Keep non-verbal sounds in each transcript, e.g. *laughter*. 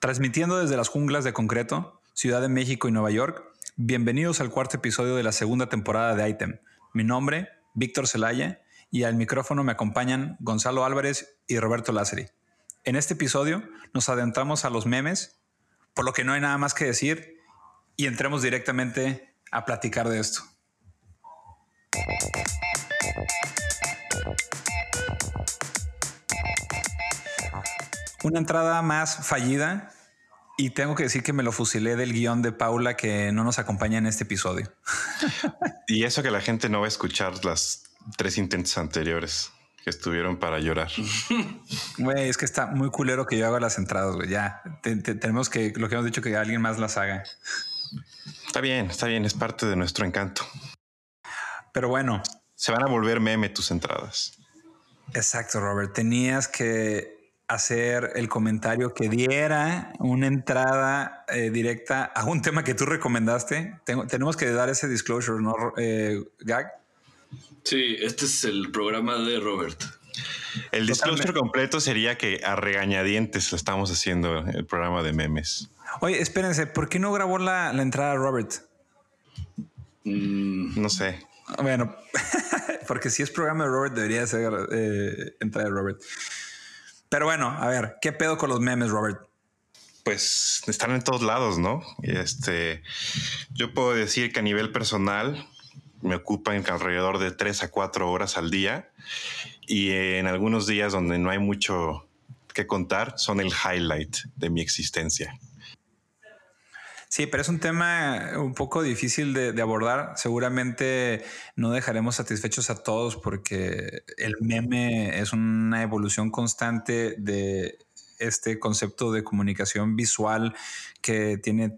Transmitiendo desde las junglas de concreto, Ciudad de México y Nueva York, bienvenidos al cuarto episodio de la segunda temporada de Item. Mi nombre, Víctor Celaya, y al micrófono me acompañan Gonzalo Álvarez y Roberto Lázari. En este episodio nos adentramos a los memes, por lo que no hay nada más que decir y entremos directamente a platicar de esto. Una entrada más fallida y tengo que decir que me lo fusilé del guion de Paula que no nos acompaña en este episodio. *laughs* y eso que la gente no va a escuchar las tres intentos anteriores que estuvieron para llorar. *laughs* Güey, es que está muy culero que yo haga las entradas, güey. Ya tenemos que, lo que hemos dicho, que alguien más las haga. Está bien, está bien, es parte de nuestro encanto. Pero bueno. Se van a volver meme tus entradas. Exacto, Robert. Tenías que hacer el comentario que diera una entrada eh, directa a un tema que tú recomendaste. tenemos que dar ese disclosure, ¿no, eh, Gag? Sí, este es el programa de Robert. El disclosure completo sería que a regañadientes lo estamos haciendo el programa de memes. Oye, espérense, ¿por qué no grabó la, entrada Robert? Mm. no sé. Bueno, *laughs* porque si es programa de Robert, debería ser eh, entrada de Robert. Pero bueno, a ver, ¿qué pedo con los memes, Robert? Pues están en todos lados, ¿no? Este, yo puedo decir que a nivel personal me ocupan alrededor de tres a cuatro horas al día y en algunos días donde no hay mucho que contar son el highlight de mi existencia. Sí, pero es un tema un poco difícil de, abordar. Seguramente no dejaremos satisfechos a todos porque el meme es una evolución constante de este concepto de comunicación visual que tiene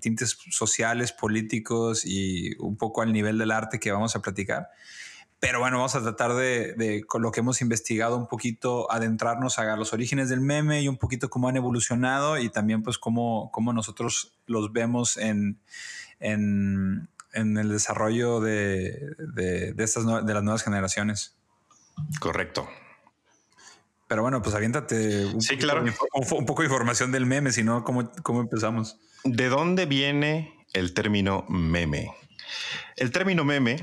tintes sociales, políticos y un poco al nivel del arte que vamos a platicar. Pero bueno, vamos a tratar de, con lo que hemos investigado un poquito, adentrarnos a los orígenes del meme y un poquito cómo han evolucionado y también pues cómo, cómo nosotros los vemos en, en, el desarrollo de, de, estas, de las nuevas generaciones. Correcto. Pero bueno, pues aviéntate un, sí, claro. un, poco de información del meme, si no, ¿cómo, ¿cómo empezamos? ¿De dónde viene el término meme? El término meme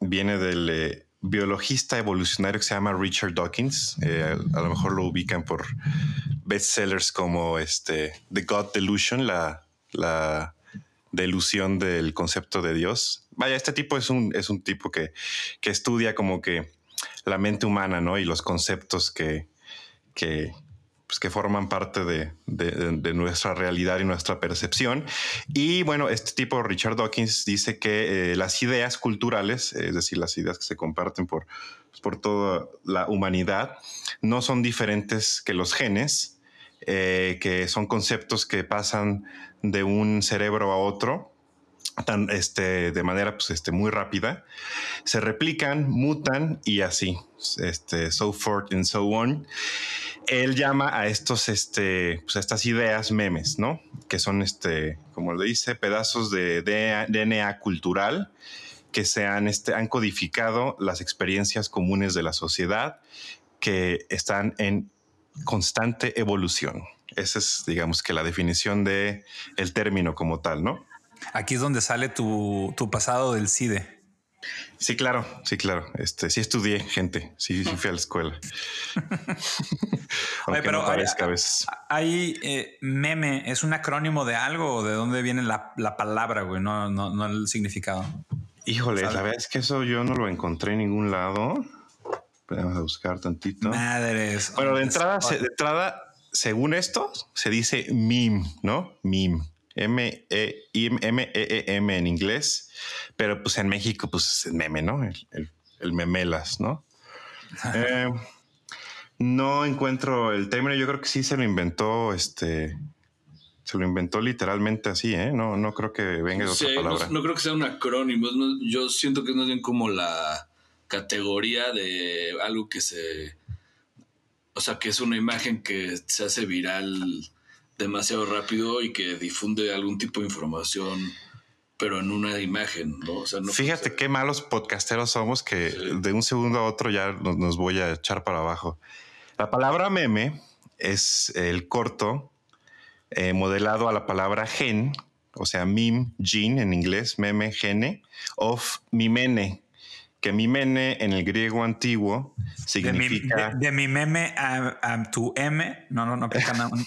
viene del eh, biologista evolucionario que se llama Richard Dawkins. Eh, a lo mejor lo ubican por bestsellers como este The God Delusion, la, la delusión del concepto de Dios. Vaya, este tipo es un, es un tipo que, que estudia como que la mente humana, ¿no? Y los conceptos que, que, pues, que forman parte de, nuestra realidad y nuestra percepción. Y bueno, este tipo, Richard Dawkins, dice que eh, las ideas culturales, es decir, las ideas que se comparten por, pues, por toda la humanidad, no son diferentes que los genes, eh, que son conceptos que pasan de un cerebro a otro este, de manera pues, este, muy rápida, se replican, mutan y así, este, so forth and so on. Él llama a estos, este, pues, estas ideas memes, ¿no? Que son, este, como le dice, pedazos de DNA cultural que se han, este, han codificado las experiencias comunes de la sociedad que están en constante evolución. Esa es, digamos, que la definición de término como tal, ¿no? Aquí es donde sale tu, pasado del CIDE. Sí, claro, sí, claro. Este, sí estudié, gente. Sí, sí fui a la escuela. *laughs* pero no parezca Hay eh, meme, ¿es un acrónimo de algo o de dónde viene la, palabra, güey? No, no, no el significado. Híjole, la verdad es que eso yo no lo encontré en ningún lado. Vamos a buscar tantito. Madres. Bueno, de entrada, de entrada, según esto, se dice meme, ¿no? Meme. M-E-M-E-M en inglés, pero pues en México pues es meme, ¿no? El, memelas, ¿no? *laughs* Eh, no encuentro el término, yo creo que sí se lo inventó este... Se lo inventó literalmente así, ¿eh? No, no creo que venga de otra palabra. No, creo que sea un acrónimo. yo siento que es más bien como la categoría de algo que se... O sea, que es una imagen que se hace viral demasiado rápido y que difunde algún tipo de información, pero en una imagen, ¿no? Fíjate qué malos podcasteros somos que de un segundo a otro ya nos, voy a echar para abajo. La palabra meme es el corto eh, modelado a la palabra gen, o sea, meme, gene en inglés, meme, gene, of mimene, que mimene en el griego antiguo significa... De mi, meme a, tu M, no, no, no,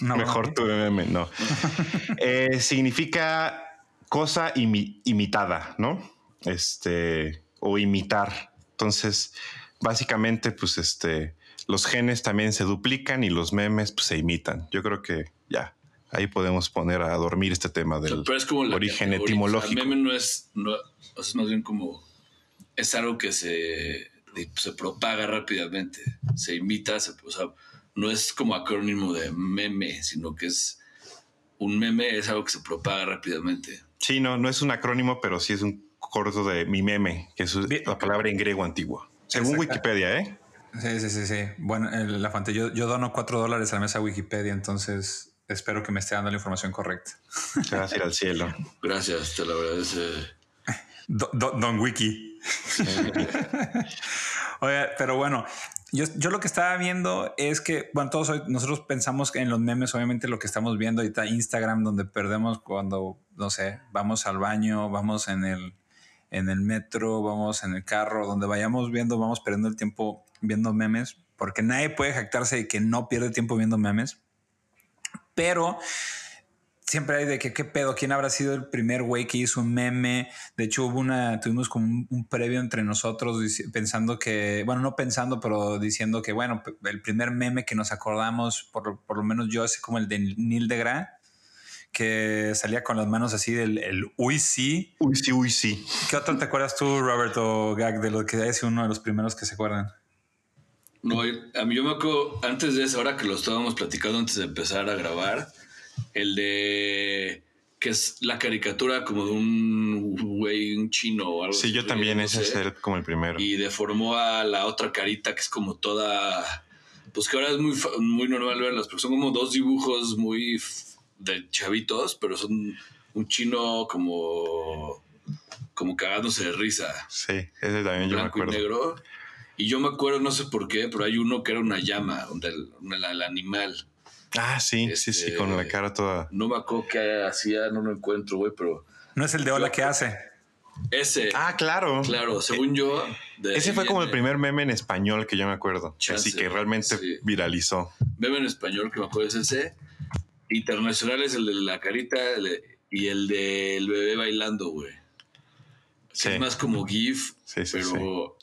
no Mejor tu meme, no. *laughs* Eh, significa cosa imitada, ¿no? Este, o imitar. Entonces, básicamente, pues este, los genes también se duplican y los memes pues, se imitan. Yo creo que ya, ahí podemos poner a dormir este tema del origen etimológico. el meme no es, no, es más bien como, es algo que se, se propaga rápidamente, se imita, o sea, no es como acrónimo de meme, sino que es un meme, es algo que se propaga rápidamente. Sí, no, no es un acrónimo, pero sí es un corto de mi meme, que es la palabra en griego antiguo. Según Wikipedia, ¿eh? Sí, sí, sí, sí. Bueno, la fuente, yo, yo dono cuatro dólares a la mesa Wikipedia, entonces espero que me esté dando la información correcta. Gracias al cielo. Gracias, te lo agradece. *laughs* don Wiki. *laughs* Oye, pero bueno, yo, yo, lo que estaba viendo es que, bueno, todos hoy, nosotros pensamos en los memes, obviamente lo que estamos viendo ahorita, Instagram, donde perdemos cuando, no sé, vamos al baño, vamos en el, en el metro, vamos en el carro, donde vayamos viendo, vamos perdiendo el tiempo viendo memes, porque nadie puede jactarse de que no pierde tiempo viendo memes. Pero siempre hay de que qué pedo, quién habrá sido el primer güey que hizo un meme. De hecho, hubo una, tuvimos como un, previo entre nosotros pensando que, bueno, no pensando, pero diciendo que, bueno, el primer meme que nos acordamos, por, por lo menos yo, es como el de Neil deGrasse que salía con las manos así del el uy sí. Uy sí, uy sí. ¿Qué otro te acuerdas tú, Roberto Gag, de lo que es uno de los primeros que se acuerdan? No, a mí yo me acuerdo, antes de eso, ahora que lo estábamos platicando antes de empezar a grabar, el de que es la caricatura como de un güey, un chino o algo Sí, yo también, ese es el, como el primero. Y deformó a la otra carita que es como toda, pues que ahora es muy, muy normal verlas, pero son como dos dibujos muy de chavitos, pero son un chino como, como cagándose de risa. Sí, ese también yo me acuerdo. Y negro. Y yo me acuerdo, no sé por qué, pero hay uno que era una llama, donde el, animal. Ah, sí, sí, sí, con la este, cara toda. No me acuerdo qué hacía, no lo encuentro, güey, pero. No es el de hola que hace. Ese. Ah, claro. Claro, según yo. ese fue como el primer meme en español que yo me acuerdo. así que realmente viralizó. Meme en español que me acuerdo es ese. Internacional es el de la carita y el del bebé bailando, güey. Es más como GIF, sí, sí, pero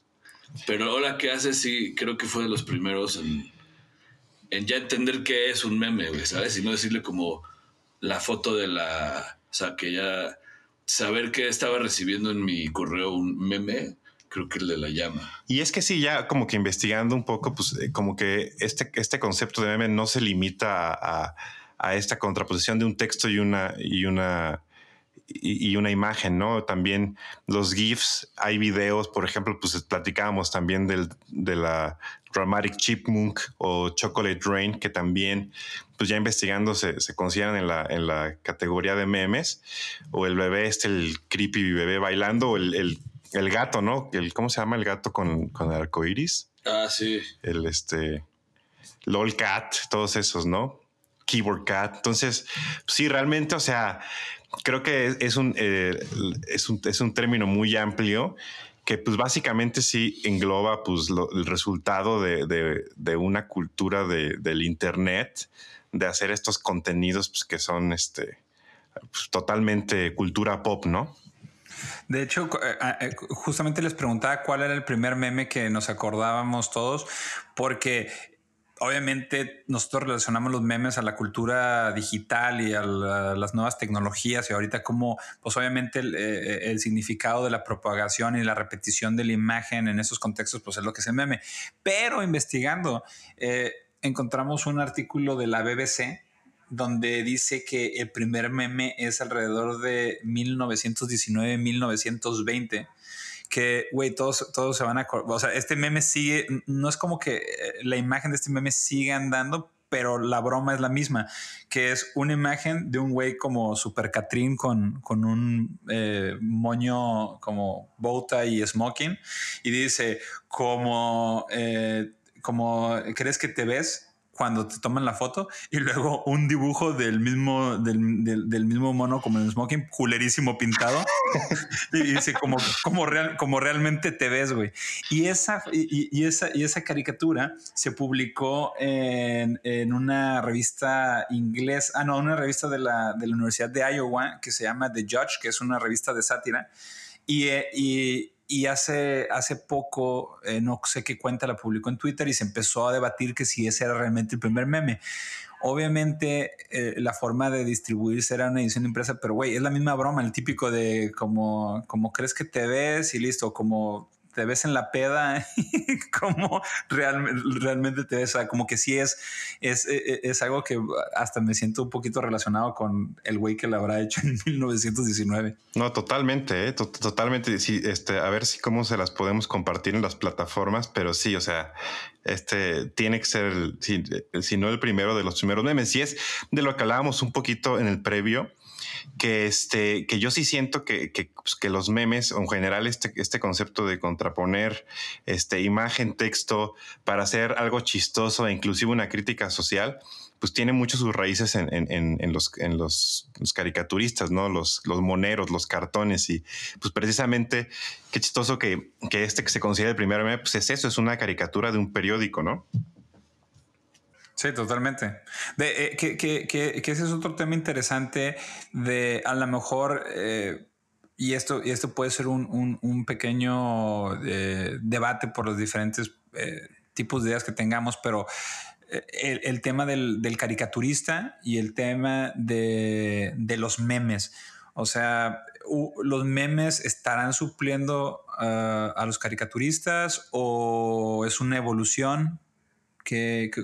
pero ahora que hace, sí, creo que fue de los primeros en, en ya entender qué es un meme, ¿sabes? Y no decirle como la foto de la. O sea, que ya saber que estaba recibiendo en mi correo un meme, creo que el de la llama. Y es que sí, ya como que investigando un poco, pues eh, como que este, este concepto de meme no se limita a, a esta contraposición de un texto y una, y una y, una imagen, ¿no? También los GIFs, hay videos, por ejemplo, pues platicábamos también del, de la Dramatic Chipmunk o Chocolate Rain, que también, pues ya investigando, se, se consideran en la, en la categoría de memes, o el bebé, este, el creepy bebé bailando, o el, el, gato, ¿no? El, ¿Cómo se llama el gato con, con el arco iris? Ah, sí. El este. LOL Cat, todos esos, ¿no? Keyboard Cat. Entonces, sí, realmente, o sea, creo que es un, eh, es un, es un término muy amplio que pues básicamente sí engloba pues el resultado de, de, una cultura de, del internet, de hacer estos contenidos pues, que son este, pues, totalmente cultura pop, ¿no? De hecho, eh, eh, justamente les preguntaba cuál era el primer meme que nos acordábamos todos, porque obviamente nosotros relacionamos los memes a la cultura digital y a, las nuevas tecnologías y ahorita como pues obviamente eh, el, significado de la propagación y la repetición de la imagen en esos contextos pues es lo que es el meme. Pero investigando eh, encontramos un artículo de la BBC donde dice que el primer meme es alrededor de 1919-1920 que, güey, todos, todos se van a... O sea, este meme sigue, no es como que eh, la imagen de este meme sigue andando, pero la broma es la misma, que es una imagen de un güey como Super Catrín con, con un eh, moño como bota y smoking, y dice, como, eh, como crees que te ves cuando te toman la foto y luego un dibujo del mismo, del, del, mismo mono como en smoking, culerísimo pintado. *laughs* y dice como, como, real, como realmente te ves, güey. Y esa, y, esa, y esa caricatura se publicó en, en, una revista inglesa, ah, no, una revista de la, de la Universidad de Iowa que se llama The Judge, que es una revista de sátira. Y, y, y hace, hace poco, eh, no sé qué cuenta, la publicó en Twitter y se empezó a debatir que si ese era realmente el primer meme. Obviamente eh, la forma de distribuirse era una edición impresa, pero güey, es la misma broma, el típico de como, como crees que te ves y listo, como te ves en la peda *laughs* como realmente, realmente te ves, como que sí es, es, e, e, es, algo que hasta me siento un poquito relacionado con el güey que lo habrá hecho en *laughs* 1919. No, totalmente, ¿eh? totalmente. Sí, este, a ver si cómo se las podemos compartir en las plataformas, pero sí, o sea, este tiene que ser, si, si no el primero de los primeros memes. Y es de lo que hablábamos un poquito en el previo que, este, que yo sí siento que, que, pues, los memes, en general este, este concepto de contraponer este, imagen, texto, para hacer algo chistoso e inclusive una crítica social, pues tiene mucho sus raíces en, en, en, los, los, caricaturistas, ¿no? Los, los moneros, los cartones y pues precisamente qué chistoso que, que este que se considera el primer meme, pues es eso, es una caricatura de un periódico, ¿no? Sí, totalmente. De, eh, que, ese es otro tema interesante de a lo mejor, eh, y, esto, y esto puede ser un, un, pequeño eh, debate por los diferentes tipos de ideas que tengamos, pero el, el tema del, del, caricaturista y el tema de, de los memes. O sea, los memes estarán supliendo uh, a los caricaturistas o es una evolución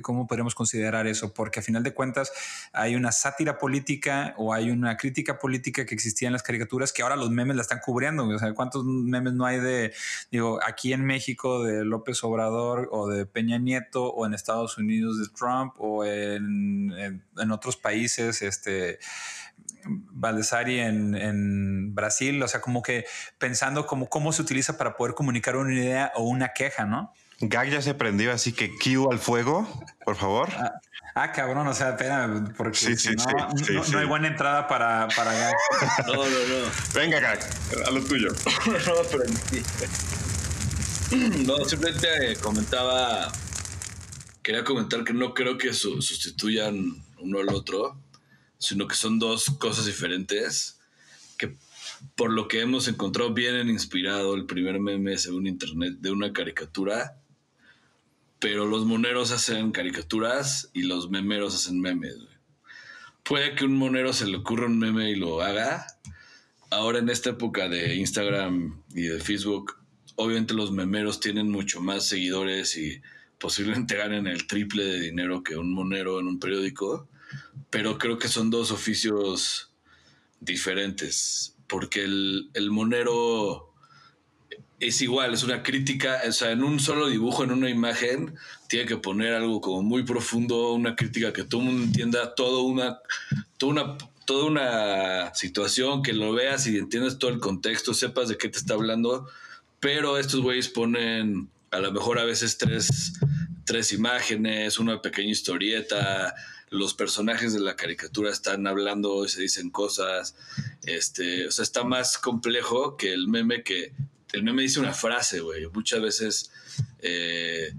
¿Cómo podemos considerar eso? Porque a final de cuentas hay una sátira política o hay una crítica política que existía en las caricaturas que ahora los memes la están cubriendo. O sea, ¿cuántos memes no hay de, digo, aquí en México de López Obrador o de Peña Nieto o en Estados Unidos de Trump o en, en, otros países, este... Valdesari en, en, Brasil, o sea, como que pensando como cómo se utiliza para poder comunicar una idea o una queja, ¿no? Gag ya se prendió, así que Q al fuego, por favor. Ah, ah cabrón, o sea, espera, porque no, hay buena entrada para, para Gag. *laughs* No, no, no. Venga, Gag, a lo tuyo. *laughs* no, pero No, simplemente eh, comentaba, quería comentar que no creo que sustituyan uno al otro, sino que son dos cosas diferentes que por lo que hemos encontrado vienen inspirado el primer meme según internet de una caricatura pero los moneros hacen caricaturas y los memeros hacen memes. Puede que un monero se le ocurra un meme y lo haga. Ahora en esta época de Instagram y de Facebook, obviamente los memeros tienen mucho más seguidores y posiblemente ganen el triple de dinero que un monero en un periódico, pero creo que son dos oficios diferentes, porque el, el monero es igual, es una crítica, o sea, en un solo dibujo, en una imagen, tiene que poner algo como muy profundo, una crítica que todo el mundo entienda, todo una, toda una, toda una situación, que lo veas y entiendas todo el contexto, sepas de qué te está hablando, pero estos güeyes ponen a lo mejor a veces tres, tres imágenes, una pequeña historieta, los personajes de la caricatura están hablando y se dicen cosas, este, o sea, está más complejo que el meme que el meme dice una frase, güey. Muchas veces eh,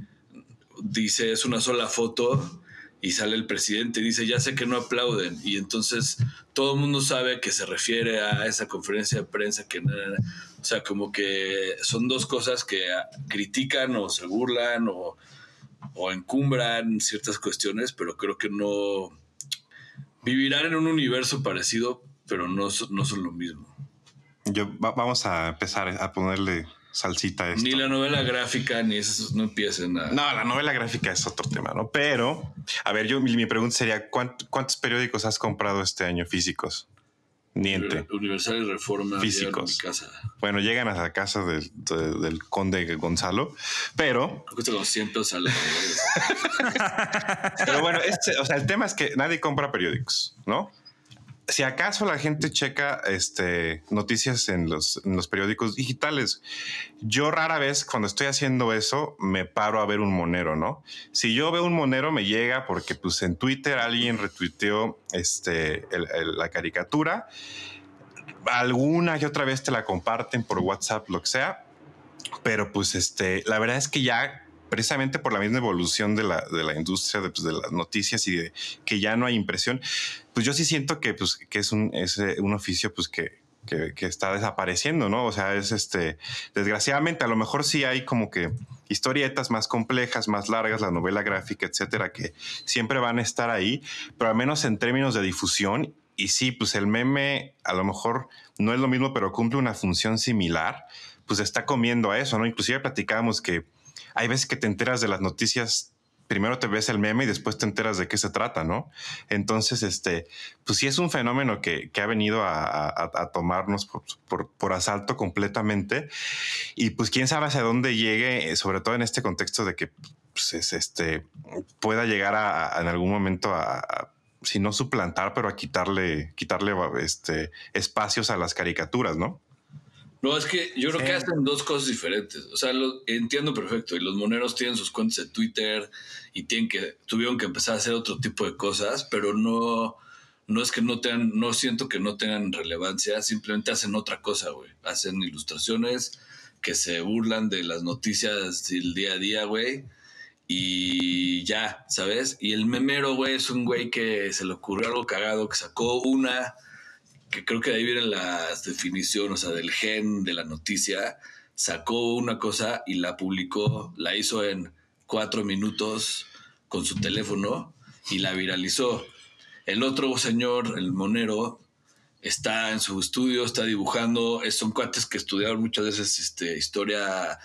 dice, es una sola foto y sale el presidente y dice, ya sé que no aplauden. Y entonces todo el mundo sabe que se refiere a esa conferencia de prensa que... O sea, como que son dos cosas que critican o se burlan o, o encumbran ciertas cuestiones, pero creo que no... Vivirán en un universo parecido, pero no, no son lo mismo. Yo vamos a empezar a ponerle salsita a esto. Ni la novela gráfica, ni eso, no empiecen a... No, la novela gráfica es otro tema, ¿no? Pero, a ver, yo mi, pregunta sería, ¿cuántos periódicos has comprado este año físicos? Niente. Universal y Reforma. Físicos. Casa. Bueno, llegan a la casa del, del conde Gonzalo, pero... Cuesta como 100 pesos al Pero bueno, este, o sea, el tema es que nadie compra periódicos, ¿no? Si acaso la gente checa este, noticias en los, periódicos digitales, yo rara vez cuando estoy haciendo eso me paro a ver un monero, ¿no? Si yo veo un monero me llega porque pues en Twitter alguien retuiteó este, la caricatura, alguna y otra vez te la comparten por WhatsApp, lo que sea, pero pues este, la verdad es que ya precisamente por la misma evolución de la, de la industria de, pues, las noticias y de que ya no hay impresión, pues yo sí siento que, pues, que es, un, es eh, un oficio pues que, que, está desapareciendo, ¿no? O sea, es este, desgraciadamente, a lo mejor sí hay como que historietas más complejas, más largas, la novela gráfica, etcétera, que siempre van a estar ahí, pero al menos en términos de difusión, y sí, pues el meme a lo mejor no es lo mismo, pero cumple una función similar, pues está comiendo a eso, ¿no? Inclusive platicábamos que hay veces que te enteras de las noticias primero te ves el meme y después te enteras de qué se trata, ¿no? Entonces, este, pues sí es un fenómeno que, ha venido a, tomarnos por, asalto completamente y pues quién sabe hacia dónde llegue, eh, sobre todo en este contexto de que pues, este, pueda llegar a, en algún momento a, si no suplantar, pero a quitarle, quitarle este, espacios a las caricaturas, ¿no? No, es que yo creo que hacen dos cosas diferentes. O sea, lo, entiendo perfecto. Y los moneros tienen sus cuentas de Twitter y tienen que, tuvieron que empezar a hacer otro tipo de cosas, pero no, no es que no tengan, no siento que no tengan relevancia, simplemente hacen otra cosa, güey. Hacen ilustraciones que se burlan de las noticias del día a día, güey. Y ya, ¿sabes? Y el memero, güey, es un güey que se le ocurrió algo cagado, que sacó una que creo que ahí vienen las definiciones, o sea, del gen de la noticia, sacó una cosa y la publicó, la hizo en cuatro minutos con su teléfono y la viralizó. El otro señor, el monero, está en su estudio, está dibujando, son cuates que estudiaron muchas veces este, historia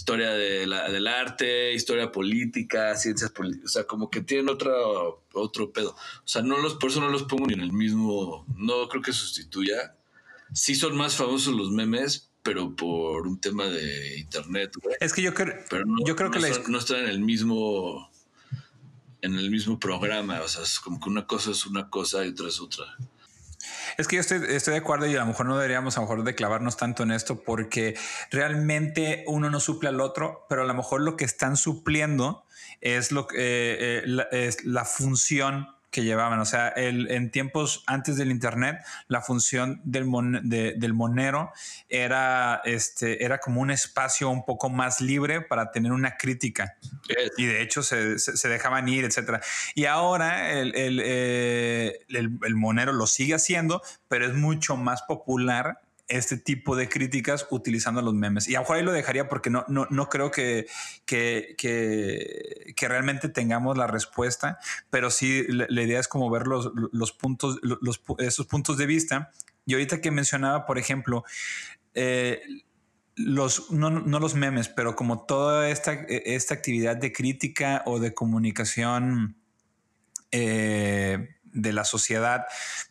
historia de del arte, historia política, ciencias políticas, o sea, como que tienen otro, otro pedo. O sea, no los, por eso no los pongo ni en el mismo, no creo que sustituya. Sí son más famosos los memes, pero por un tema de internet. Es que yo creo, pero no, yo creo que no están en el mismo en el mismo programa, o sea, es como que una cosa es una cosa y otra es otra. Es que yo estoy, de acuerdo y a lo mejor no deberíamos a lo mejor de clavarnos tanto en esto porque realmente uno no suple al otro, pero a lo mejor lo que están supliendo es lo eh, eh, es la función que llevaban. O sea, el, en tiempos antes del Internet, la función del, del monero era, este, era como un espacio un poco más libre para tener una crítica. Y de hecho se, se, dejaban ir, etc. Y ahora el, eh, el, el monero lo sigue haciendo, pero es mucho más popular este tipo de críticas utilizando los memes. Y a ahí lo dejaría porque no, no, no creo que, que, que, realmente tengamos la respuesta, pero sí la, idea es como ver los, los puntos, los, esos puntos de vista. Y ahorita que mencionaba, por ejemplo, eh, los, no, no, los memes, pero como toda esta, esta actividad de crítica o de comunicación eh, de la sociedad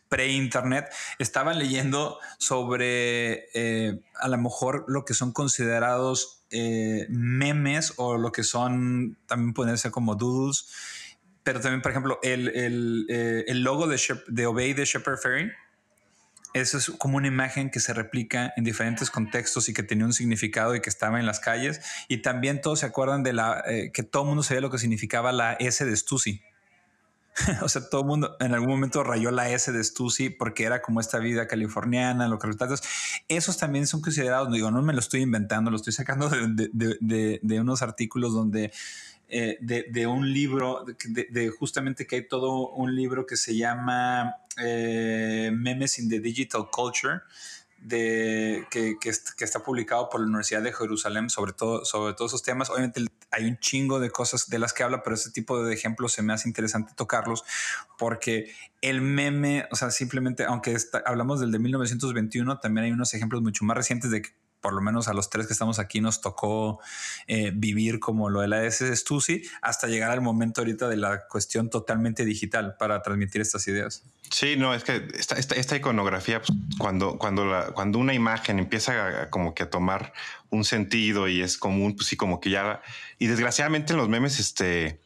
pre-internet, estaban leyendo sobre eh, a lo mejor lo que son considerados eh, memes o lo que son, también pueden ser como doodles, pero también, por ejemplo, el, el, eh, el logo de, de Obey de Shepard Ferry. Eso es como una imagen que se replica en diferentes contextos y que tenía un significado y que estaba en las calles. Y también todos se acuerdan de la que todo el mundo sabía lo que significaba la S de Stussy. *laughs* o sea, todo el mundo en algún momento rayó la S de Stussy porque era como esta vida californiana, lo que resultados. Esos también son considerados, no digo, no me lo estoy inventando, lo estoy sacando de, unos artículos donde eh, de, un libro, de, justamente que hay todo un libro que se llama eh, Memes in the Digital Culture de, que, que, está publicado por la Universidad de Jerusalén sobre, todo, sobre todos esos temas. Obviamente hay un chingo de cosas de las que habla, pero ese tipo de ejemplos se me hace interesante tocarlos porque el meme, o sea, simplemente, aunque hablamos del de 1921, también hay unos ejemplos mucho más recientes de por lo menos a los tres que estamos aquí nos tocó eh, vivir como lo de la S Stussy hasta llegar al momento ahorita de la cuestión totalmente digital para transmitir estas ideas. Sí, no, es que esta, esta, iconografía, pues, cuando, cuando, la, cuando una imagen empieza a, como que a tomar un sentido y es común, pues sí, como que ya... Y desgraciadamente en los memes, este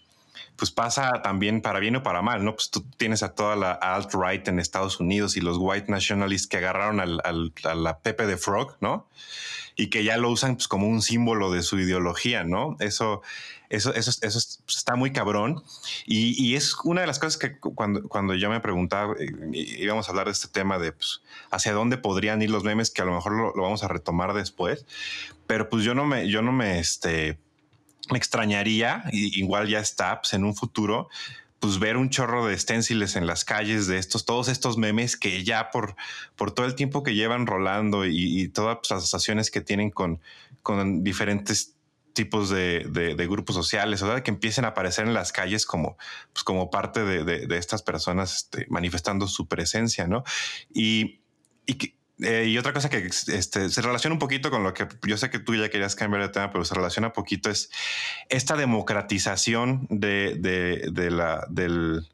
pues pasa también para bien o para mal, ¿no? Pues tú tienes a toda la alt-right en Estados Unidos y los white nationalists que agarraron al, a la Pepe de Frog, ¿no? Y que ya lo usan pues, como un símbolo de su ideología, ¿no? Eso, eso, eso, eso pues, está muy cabrón. Y, y, es una de las cosas que cuando, cuando yo me preguntaba, eh, íbamos a hablar de este tema de pues, hacia dónde podrían ir los memes, que a lo mejor lo, lo, vamos a retomar después, pero pues yo no me, yo no me, este, me extrañaría, igual ya está, pues en un futuro, pues ver un chorro de esténciles en las calles de estos, todos estos memes que ya por, por todo el tiempo que llevan rolando y, y todas las asociaciones que tienen con, con diferentes tipos de, de, de, grupos sociales, o sea, que empiecen a aparecer en las calles como, pues como parte de, de estas personas este, manifestando su presencia, ¿no? Y, y que, eh, y otra cosa que este, se relaciona un poquito con lo que yo sé que tú ya querías cambiar de tema, pero se relaciona un poquito es esta democratización de, de, la, del,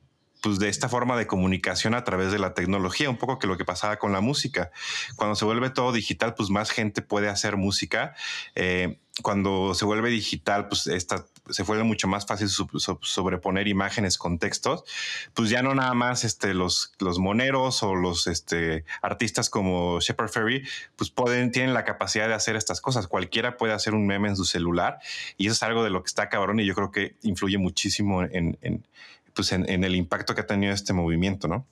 pues de esta forma de comunicación a través de la tecnología, un poco que lo que pasaba con la música. Cuando se vuelve todo digital, pues más gente puede hacer música. Eh, cuando se vuelve digital, pues esta, se vuelve mucho más fácil sobreponer imágenes con textos, pues ya no nada más este, los, los moneros o los este, artistas como Shepard Ferry, pues pueden, tienen la capacidad de hacer estas cosas. Cualquiera puede hacer un meme en su celular y eso es algo de lo que está cabrón y yo creo que influye muchísimo en, pues en el impacto que ha tenido este movimiento, ¿no?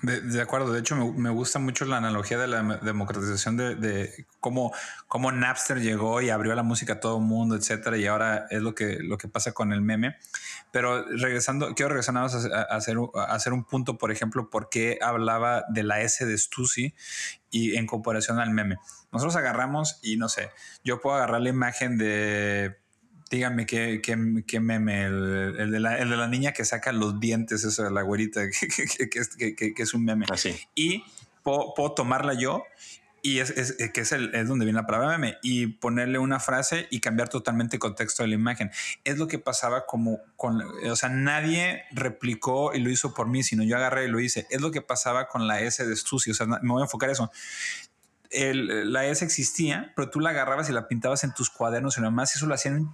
De, acuerdo, de hecho me, gusta mucho la analogía de la democratización de, de, cómo, cómo Napster llegó y abrió la música a todo el mundo, etcétera, y ahora es lo que, lo que pasa con el meme. Pero regresando, quiero regresar a, a, hacer, a hacer un punto, por ejemplo, por qué hablaba de la S de Stussy y en comparación al meme. Nosotros agarramos y no sé, yo puedo agarrar la imagen de díganme qué, qué, qué meme, el, el, de la, el, de la, niña que saca los dientes, esa de la güerita, *laughs* que, que, que, que es un meme. Así. Y puedo, puedo, tomarla yo y es, es que es, el, es donde viene la palabra meme y ponerle una frase y cambiar totalmente el contexto de la imagen. Es lo que pasaba como con, o sea, nadie replicó y lo hizo por mí, sino yo agarré y lo hice. Es lo que pasaba con la S de Stussy, o sea, me voy a enfocar eso. El, la S existía, pero tú la agarrabas y la pintabas en tus cuadernos y nada más, eso lo hacían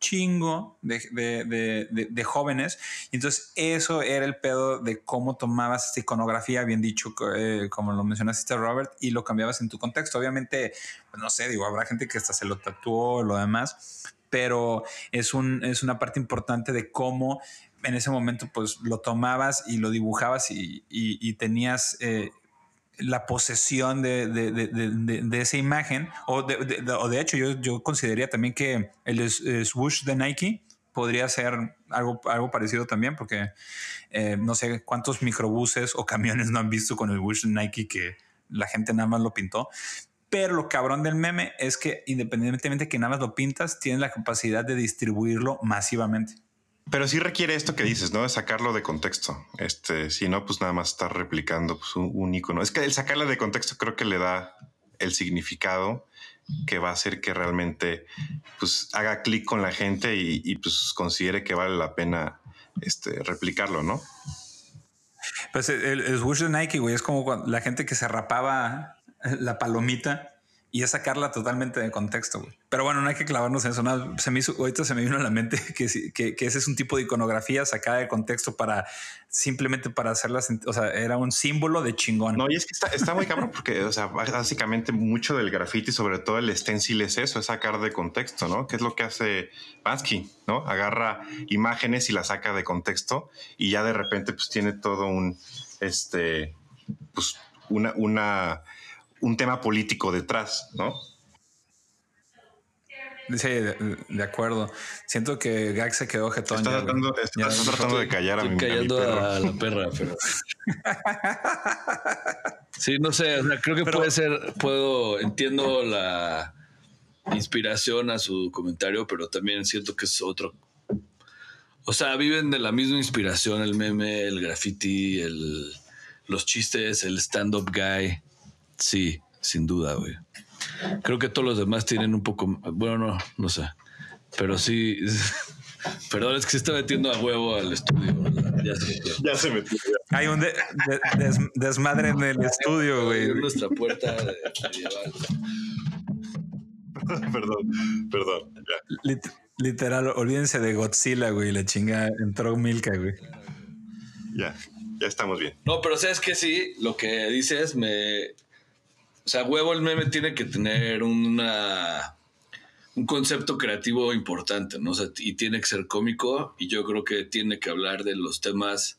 chingo de, de, de, de, jóvenes. Y entonces eso era el pedo de cómo tomabas esta iconografía, bien dicho, eh, como lo mencionaste Robert, y lo cambiabas en tu contexto. Obviamente, pues no sé, digo, habrá gente que hasta se lo tatuó, lo demás, pero es, un, es una parte importante de cómo en ese momento pues lo tomabas y lo dibujabas y, y, tenías... Eh, la posesión de, de, de, de, esa imagen. O de, o hecho, yo, yo consideraría también que el swoosh de Nike podría ser algo, algo parecido también, porque eh, no sé cuántos microbuses o camiones no han visto con el swoosh de Nike que la gente nada más lo pintó. Pero lo cabrón del meme es que independientemente de que nada más lo pintas, tienes la capacidad de distribuirlo masivamente. Pero sí requiere esto que dices, ¿no? Sacarlo de contexto. Este, si no, pues nada más estar replicando pues, un, icono. Es que el sacarlo de contexto creo que le da el significado que va a hacer que realmente pues haga clic con la gente y, y, pues considere que vale la pena este, replicarlo, ¿no? Pues el, el swoosh de Nike, güey, es como la gente que se rapaba la palomita y es sacarla totalmente de contexto. Güey. Pero bueno, no hay que clavarnos en eso. No, se me hizo, ahorita se me vino a la mente *laughs* que, que, que, ese es un tipo de iconografía sacada de contexto para simplemente para hacerlas. O sea, era un símbolo de chingón. No, y es que está, está muy cabrón porque, o sea, básicamente mucho del graffiti, sobre todo el stencil, es eso, es sacar de contexto, ¿no? Que es lo que hace Bansky, ¿no? Agarra imágenes y las saca de contexto y ya de repente, pues tiene todo un, este, pues una, una un tema político detrás, ¿no? Sí, de, de, acuerdo. Siento que Gag se quedó jetón. Estás tratando, ya, estás ya, tratando de callar a mi, callando a, mi perro. a la perra, pero. sí, no sé, o sea, creo que pero... puede ser, puedo, entiendo la inspiración a su comentario, pero también siento que es otro. O sea, viven de la misma inspiración, el meme, el graffiti, el, los chistes, el stand-up guy. Sí, sin duda, güey. Creo que todos los demás tienen un poco. Bueno, no, no sé. Pero sí. *laughs* Perdón, es que se está metiendo a huevo al estudio. Ya se metió. Ya se metió ya. Hay un de, de, des, desmadre en el estudio, güey. Nuestra puerta medieval. *laughs* perdón, perdón. Ya. Lit Literal, olvídense de Godzilla, güey. La chinga entró Milka, güey. Ya, ya estamos bien. No, pero sabes que sí, lo que dices me. Sea, huevo el meme tiene que tener un concepto creativo importante, ¿no? O sea, y tiene que ser cómico y yo creo que tiene que hablar de los temas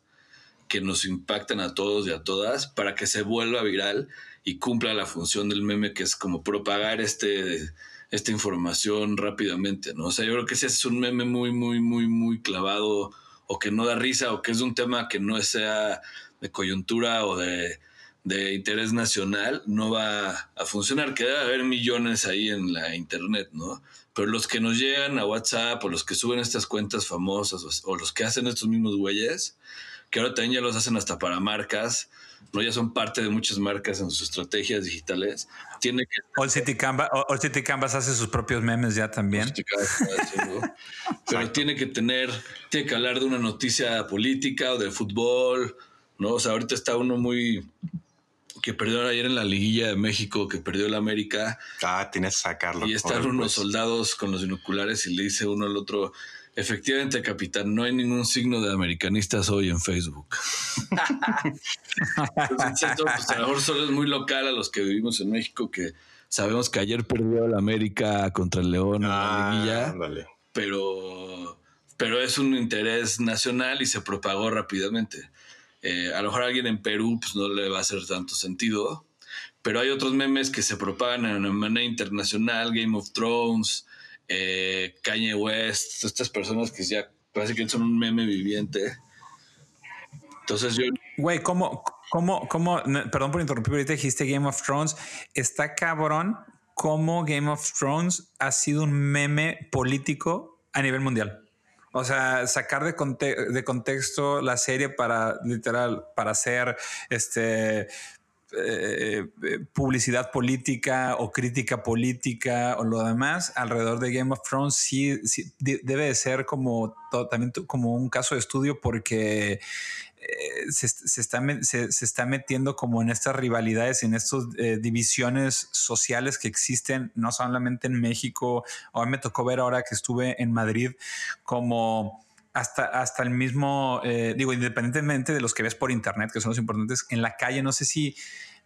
que nos impactan a todos y a todas para que se vuelva viral y cumpla la función del meme que es como propagar este esta información rápidamente, ¿no? O sea, yo creo que si es un meme muy, muy, muy, muy clavado o que no da risa o que es un tema que no sea de coyuntura o de, de interés nacional, no va a funcionar. Que debe haber millones ahí en la internet, ¿no? Pero los que nos llegan a WhatsApp o los que suben estas cuentas famosas o, o los que hacen estos mismos güeyes, que ahora también ya los hacen hasta para marcas, ¿no? Ya son parte de muchas marcas en sus estrategias digitales. Tiene que... All City, Canvas, All City Canvas hace sus propios memes ya también. *laughs* Pero tiene que tener, tiene que hablar de una noticia política o de fútbol, ¿no? O sea, ahorita está uno muy que perdió ayer en la liguilla de México, que perdió el América. Ah, tienes que sacarlo. Y están unos pues. soldados con los binoculares y le dice uno al otro, Efectivamente, capitán, no hay ningún signo de americanistas hoy en Facebook. *laughs* Entonces, pues, a lo mejor solo es muy local a los que vivimos en México que sabemos que ayer perdió la América contra el León en la ah, liguilla, pero, pero es un interés nacional y se propagó rápidamente. Eh, a lo mejor a alguien en Perú pues, no le va a hacer tanto sentido, pero hay otros memes que se propagan en manera internacional, Game of Thrones, eh, Kanye West, estas personas que ya parece que son un meme viviente. Entonces yo... Güey, ¿cómo, cómo, cómo, perdón por interrumpir, ahorita dijiste Game of Thrones, está cabrón cómo Game of Thrones ha sido un meme político a nivel mundial. O sea, sacar de, de contexto la serie para literal, para hacer este eh, eh, publicidad política o crítica política o lo demás alrededor de Game of Thrones sí, debe de ser como también como un caso de estudio porque eh, se, está, se, está metiendo como en estas rivalidades, en estas divisiones sociales que existen, no solamente en México, mí me tocó ver ahora que estuve en Madrid como hasta, hasta el mismo, eh, digo, independientemente de los que ves por internet, que son los importantes, en la calle, no sé si,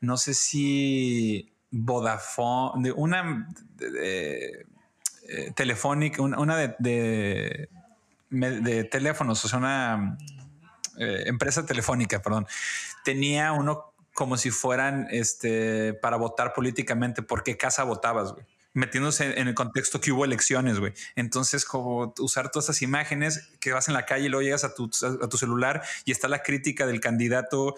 no sé si Vodafone, de una eh, telefónica, una, de, de, teléfonos, o sea, una eh, empresa telefónica, perdón, tenía uno como si fueran este para votar políticamente, ¿por qué casa votabas, güey? metiéndose en el contexto que hubo elecciones, güey. Entonces, como usar todas esas imágenes que vas en la calle y luego llegas a tu, celular y está la crítica del candidato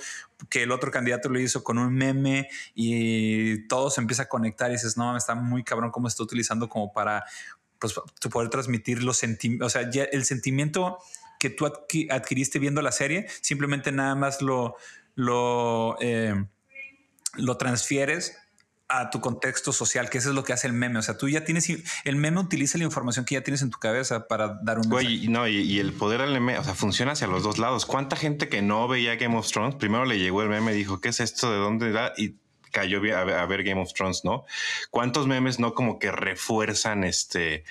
que el otro candidato lo hizo con un meme y todo se empieza a conectar y dices, no, está muy cabrón cómo está utilizando como para pues, poder transmitir los sentimientos, o sea, ya el sentimiento que tú adquiriste viendo la serie, simplemente nada más lo, lo, eh, lo transfieres a tu contexto social, que eso es lo que hace el meme. O sea, tú ya tienes, el meme utiliza la información que ya tienes en tu cabeza para dar un Güey, no, y, el poder al meme, o sea, funciona hacia los dos lados. ¿Cuánta gente que no veía Game of Thrones, primero le llegó el meme y dijo, ¿qué es esto? ¿De dónde da? Y cayó a, ver Game of Thrones, ¿no? ¿Cuántos memes no como que refuerzan este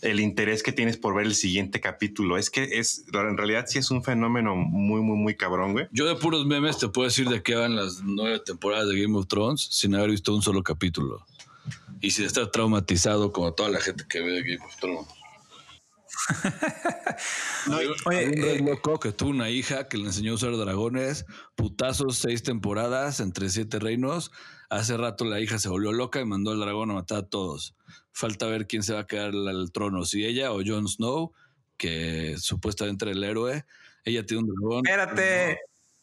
el interés que tienes por ver el siguiente capítulo? Es que es en realidad sí es un fenómeno muy muy muy cabrón, güey. Yo de puros memes te puedo decir de qué van las nueve temporadas de Game of Thrones sin haber visto un solo capítulo. Y sin estar traumatizado como toda la gente que ve Game of Thrones. *laughs* no, oye, eh, loco que tuvo una hija que le enseñó a usar dragones, putazos, seis temporadas entre siete reinos. Hace rato la hija se volvió loca y mandó al dragón a matar a todos. Falta ver quién se va a quedar al trono, si ella o Jon Snow, que supuestamente era el héroe. Ella tiene un dragón. Espérate.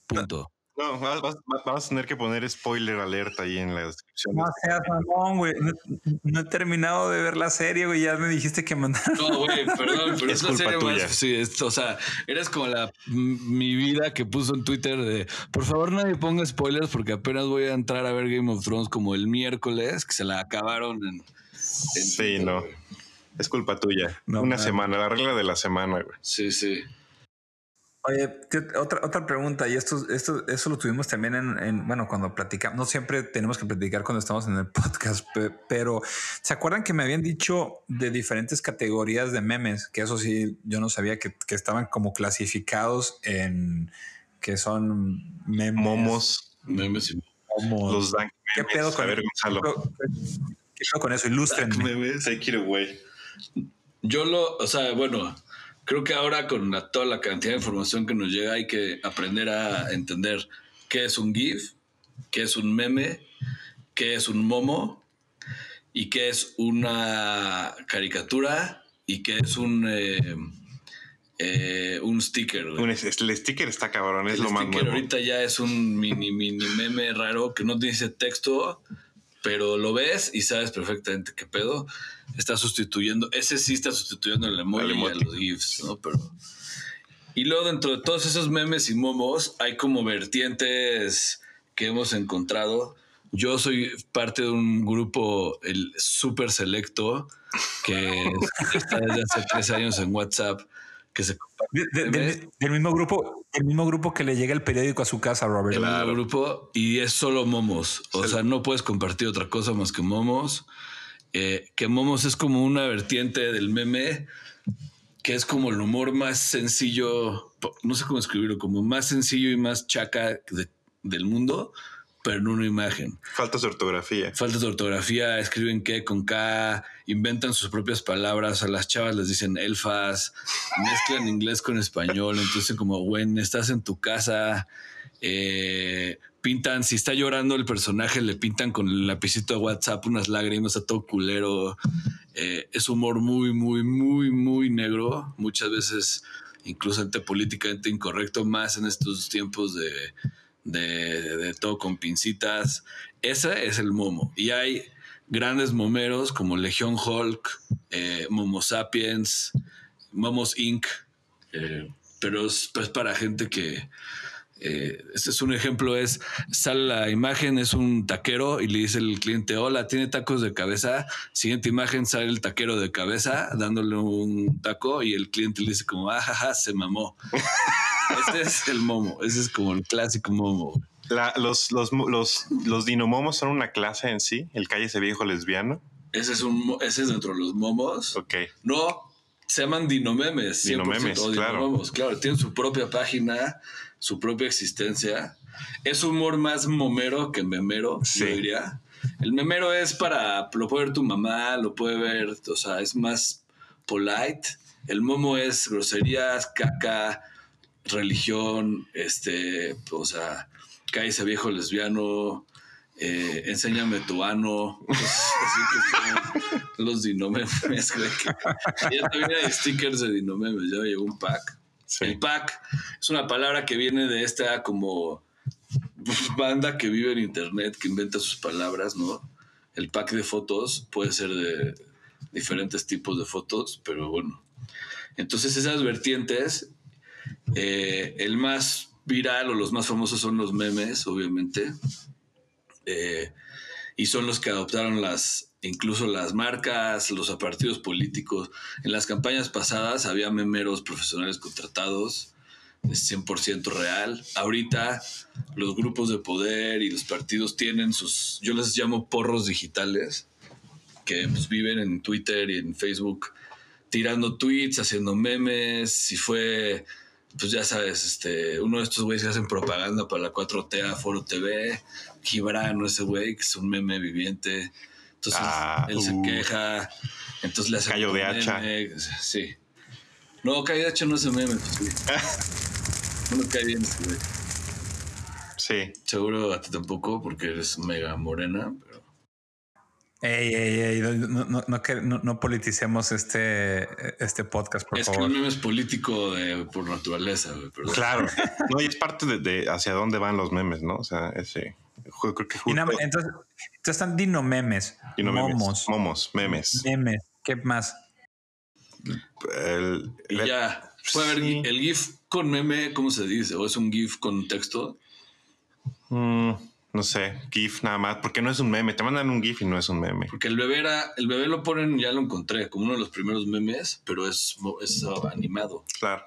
punto. No, vas, a tener que poner spoiler alerta ahí en la descripción. No seas mamón, güey. No, he terminado de ver la serie, güey. Ya me dijiste que mandaron. No, güey, *laughs* perdón, pero es, la serie tuya. más. Sí, o sea, eres como la mi vida que puso en Twitter de por favor nadie ponga spoilers porque apenas voy a entrar a ver Game of Thrones como el miércoles, que se la acabaron en. sí, no. Es culpa tuya. Una semana, la regla de la semana, güey. Sí, sí. Oye, otra, otra pregunta, y esto, esto, eso lo tuvimos también en, bueno, cuando platicamos, no siempre tenemos que platicar cuando estamos en el podcast, pero ¿se acuerdan que me habían dicho de diferentes categorías de memes? Que eso sí, yo no sabía que, estaban como clasificados en que son memes. Momos. Memes y momos. Los dank ¿Qué pedo con, ¿Qué pedo con eso? Ilustren. It away. Yo lo, o sea, bueno, creo que ahora con toda la cantidad de información que nos llega hay que aprender a entender qué es un GIF, qué es un meme, qué es un momo y qué es una caricatura y qué es un... Eh, eh, un sticker. el sticker está cabrón, es lo más nuevo. ahorita ya es un mini, mini meme raro que no dice texto, pero lo ves y sabes perfectamente qué pedo. Está sustituyendo, ese sí está sustituyendo el emoji, y los GIFs, ¿no? Pero. Y luego dentro de todos esos memes y momos hay como vertientes que hemos encontrado. Yo soy parte de un grupo, el súper selecto, que está desde hace tres años en WhatsApp, que se del mismo grupo, el mismo grupo que le llega el periódico a su casa, Robert. El mismo grupo y es solo momos. O sea, no puedes compartir otra cosa más que momos. Eh, que momos es como una vertiente del meme que es como el humor más sencillo, no sé cómo escribirlo, como más sencillo y más chaca del mundo, pero en una imagen. Faltas de ortografía. Faltas de ortografía, escriben qué con K, inventan sus propias palabras, a las chavas les dicen elfas, *laughs* mezclan inglés con español, entonces como, güey, estás en tu casa, eh, pintan, si está llorando el personaje, le pintan con el lapicito de WhatsApp unas lágrimas a todo culero. Eh, es humor muy, muy, muy, muy negro, muchas veces incluso políticamente incorrecto, más en estos tiempos de de, todo con pincitas. Ese es el momo. Y hay grandes momeros como Legión Hulk, eh, Momo Sapiens, Momos Inc. Eh, pero es, para gente que... Eh, este es un ejemplo, es, sale la imagen, es un taquero y le dice el cliente, hola, ¿tiene tacos de cabeza? Siguiente imagen, sale el taquero de cabeza dándole un taco y el cliente le dice como, ajaja, se mamó. *laughs* Ese es el momo, ese es como el clásico momo. los, los, los, los dinomomos son una clase en sí, el calle ese viejo lesbiano. Ese es, un, ese es dentro de los momos. Ok. No, se llaman dinomemes. Dinomemes, claro. claro. Tienen su propia página, su propia existencia. Es humor más momero que memero, yo diría. El memero es para, lo puede ver tu mamá, lo puede ver, o sea, es más polite. El momo es groserías, caca, religión, este, o sea, ese viejo lesbiano, eh, enséñame tu ano, así que los dinomemes, ya también hay stickers de dinomemes, ya llegó un pack. El pack es una palabra que viene de esta como banda que vive en internet, que inventa sus palabras, ¿no? El pack de fotos puede ser de diferentes tipos de fotos, pero bueno. Entonces esas vertientes eh, el más viral o los más famosos son los memes, obviamente. Eh, y son los que adoptaron las, incluso las marcas, los partidos políticos. En las campañas pasadas había memeros profesionales contratados, es 100% real. Ahorita los grupos de poder y los partidos tienen sus, yo les llamo porros digitales, que pues, viven en Twitter y en Facebook tirando tweets, haciendo memes. Si fue pues ya sabes, este, uno de estos güeyes que hacen propaganda para la 4T, Foro TV, Gibran, ese güey, que es un meme viviente. Entonces ah, él se uh. queja, entonces le hace. Callo de hacha. sí. No, Callo de hacha no es un meme, pues, güey. *laughs* no cae bien este güey. Sí. Seguro a ti tampoco, porque eres mega morena, Ey, ey, ey, no, no, no, no, politicemos este, este podcast, por favor. Es que el meme es político de, por naturaleza, güey. Claro. *laughs* no, y es parte de, hacia dónde van los memes, ¿no? O sea, ese. Creo que entonces, entonces, están dinomemes. Momos. Momos, memes. Memes. ¿Qué más? El, ya. Puede haber el GIF con meme, ¿cómo se dice? ¿O es un GIF con texto? Mm no sé, GIF nada más, porque no es un meme, te mandan un GIF y no es un meme. Porque el bebé era, el bebé lo ponen, ya lo encontré, como uno de los primeros memes, pero es, es animado. Claro.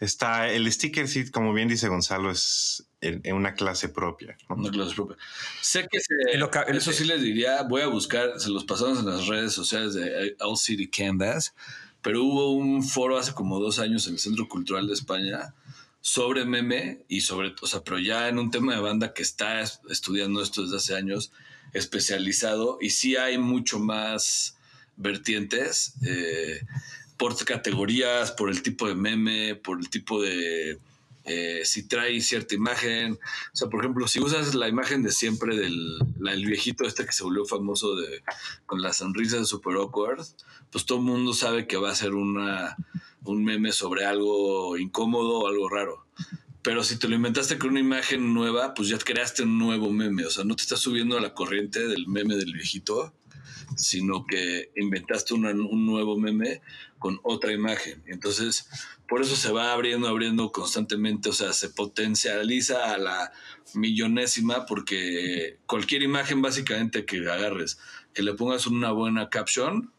Está el sticker, sí, como bien dice Gonzalo, es en, una clase propia. Una clase propia. Sé que eso sí les diría, voy a buscar, se los pasamos en las redes sociales de All City Canvas, pero hubo un foro hace como dos años en el Centro Cultural de España sobre meme y sobre, o sea, pero ya en un tema de banda que está estudiando esto desde hace años, especializado, y sí hay mucho más vertientes eh, por categorías, por el tipo de meme, por el tipo de eh, si trae cierta imagen. O sea, por ejemplo, si usas la imagen de siempre del el viejito este que se volvió famoso de, con la sonrisa de Super Awkward, pues todo el mundo sabe que va a ser una, un meme sobre algo incómodo o algo raro. Pero si te lo inventaste con una imagen nueva, pues ya creaste un nuevo meme. O sea, no te estás subiendo a la corriente del meme del viejito, sino que inventaste un nuevo meme con otra imagen. Entonces, por eso se va abriendo, abriendo constantemente, o sea, se potencializa a la millonésima porque cualquier imagen básicamente que agarres, que le pongas una buena caption,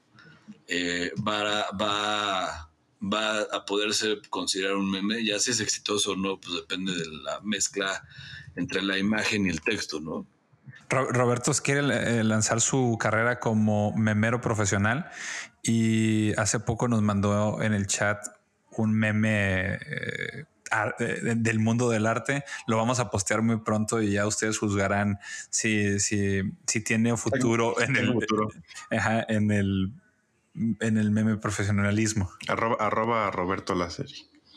eh, va, va, va a poderse considerar un meme, ya si es exitoso o no, pues depende de la mezcla entre la imagen y el texto, ¿no? Roberto quiere eh, lanzar su carrera como memero profesional y hace poco nos mandó en el chat un meme eh, eh, del mundo del arte. Lo vamos a postear muy pronto y ya ustedes juzgarán si, si, si tiene futuro en el, *laughs* futuro. en el en el meme profesionalismo. Arroba, a Roberto.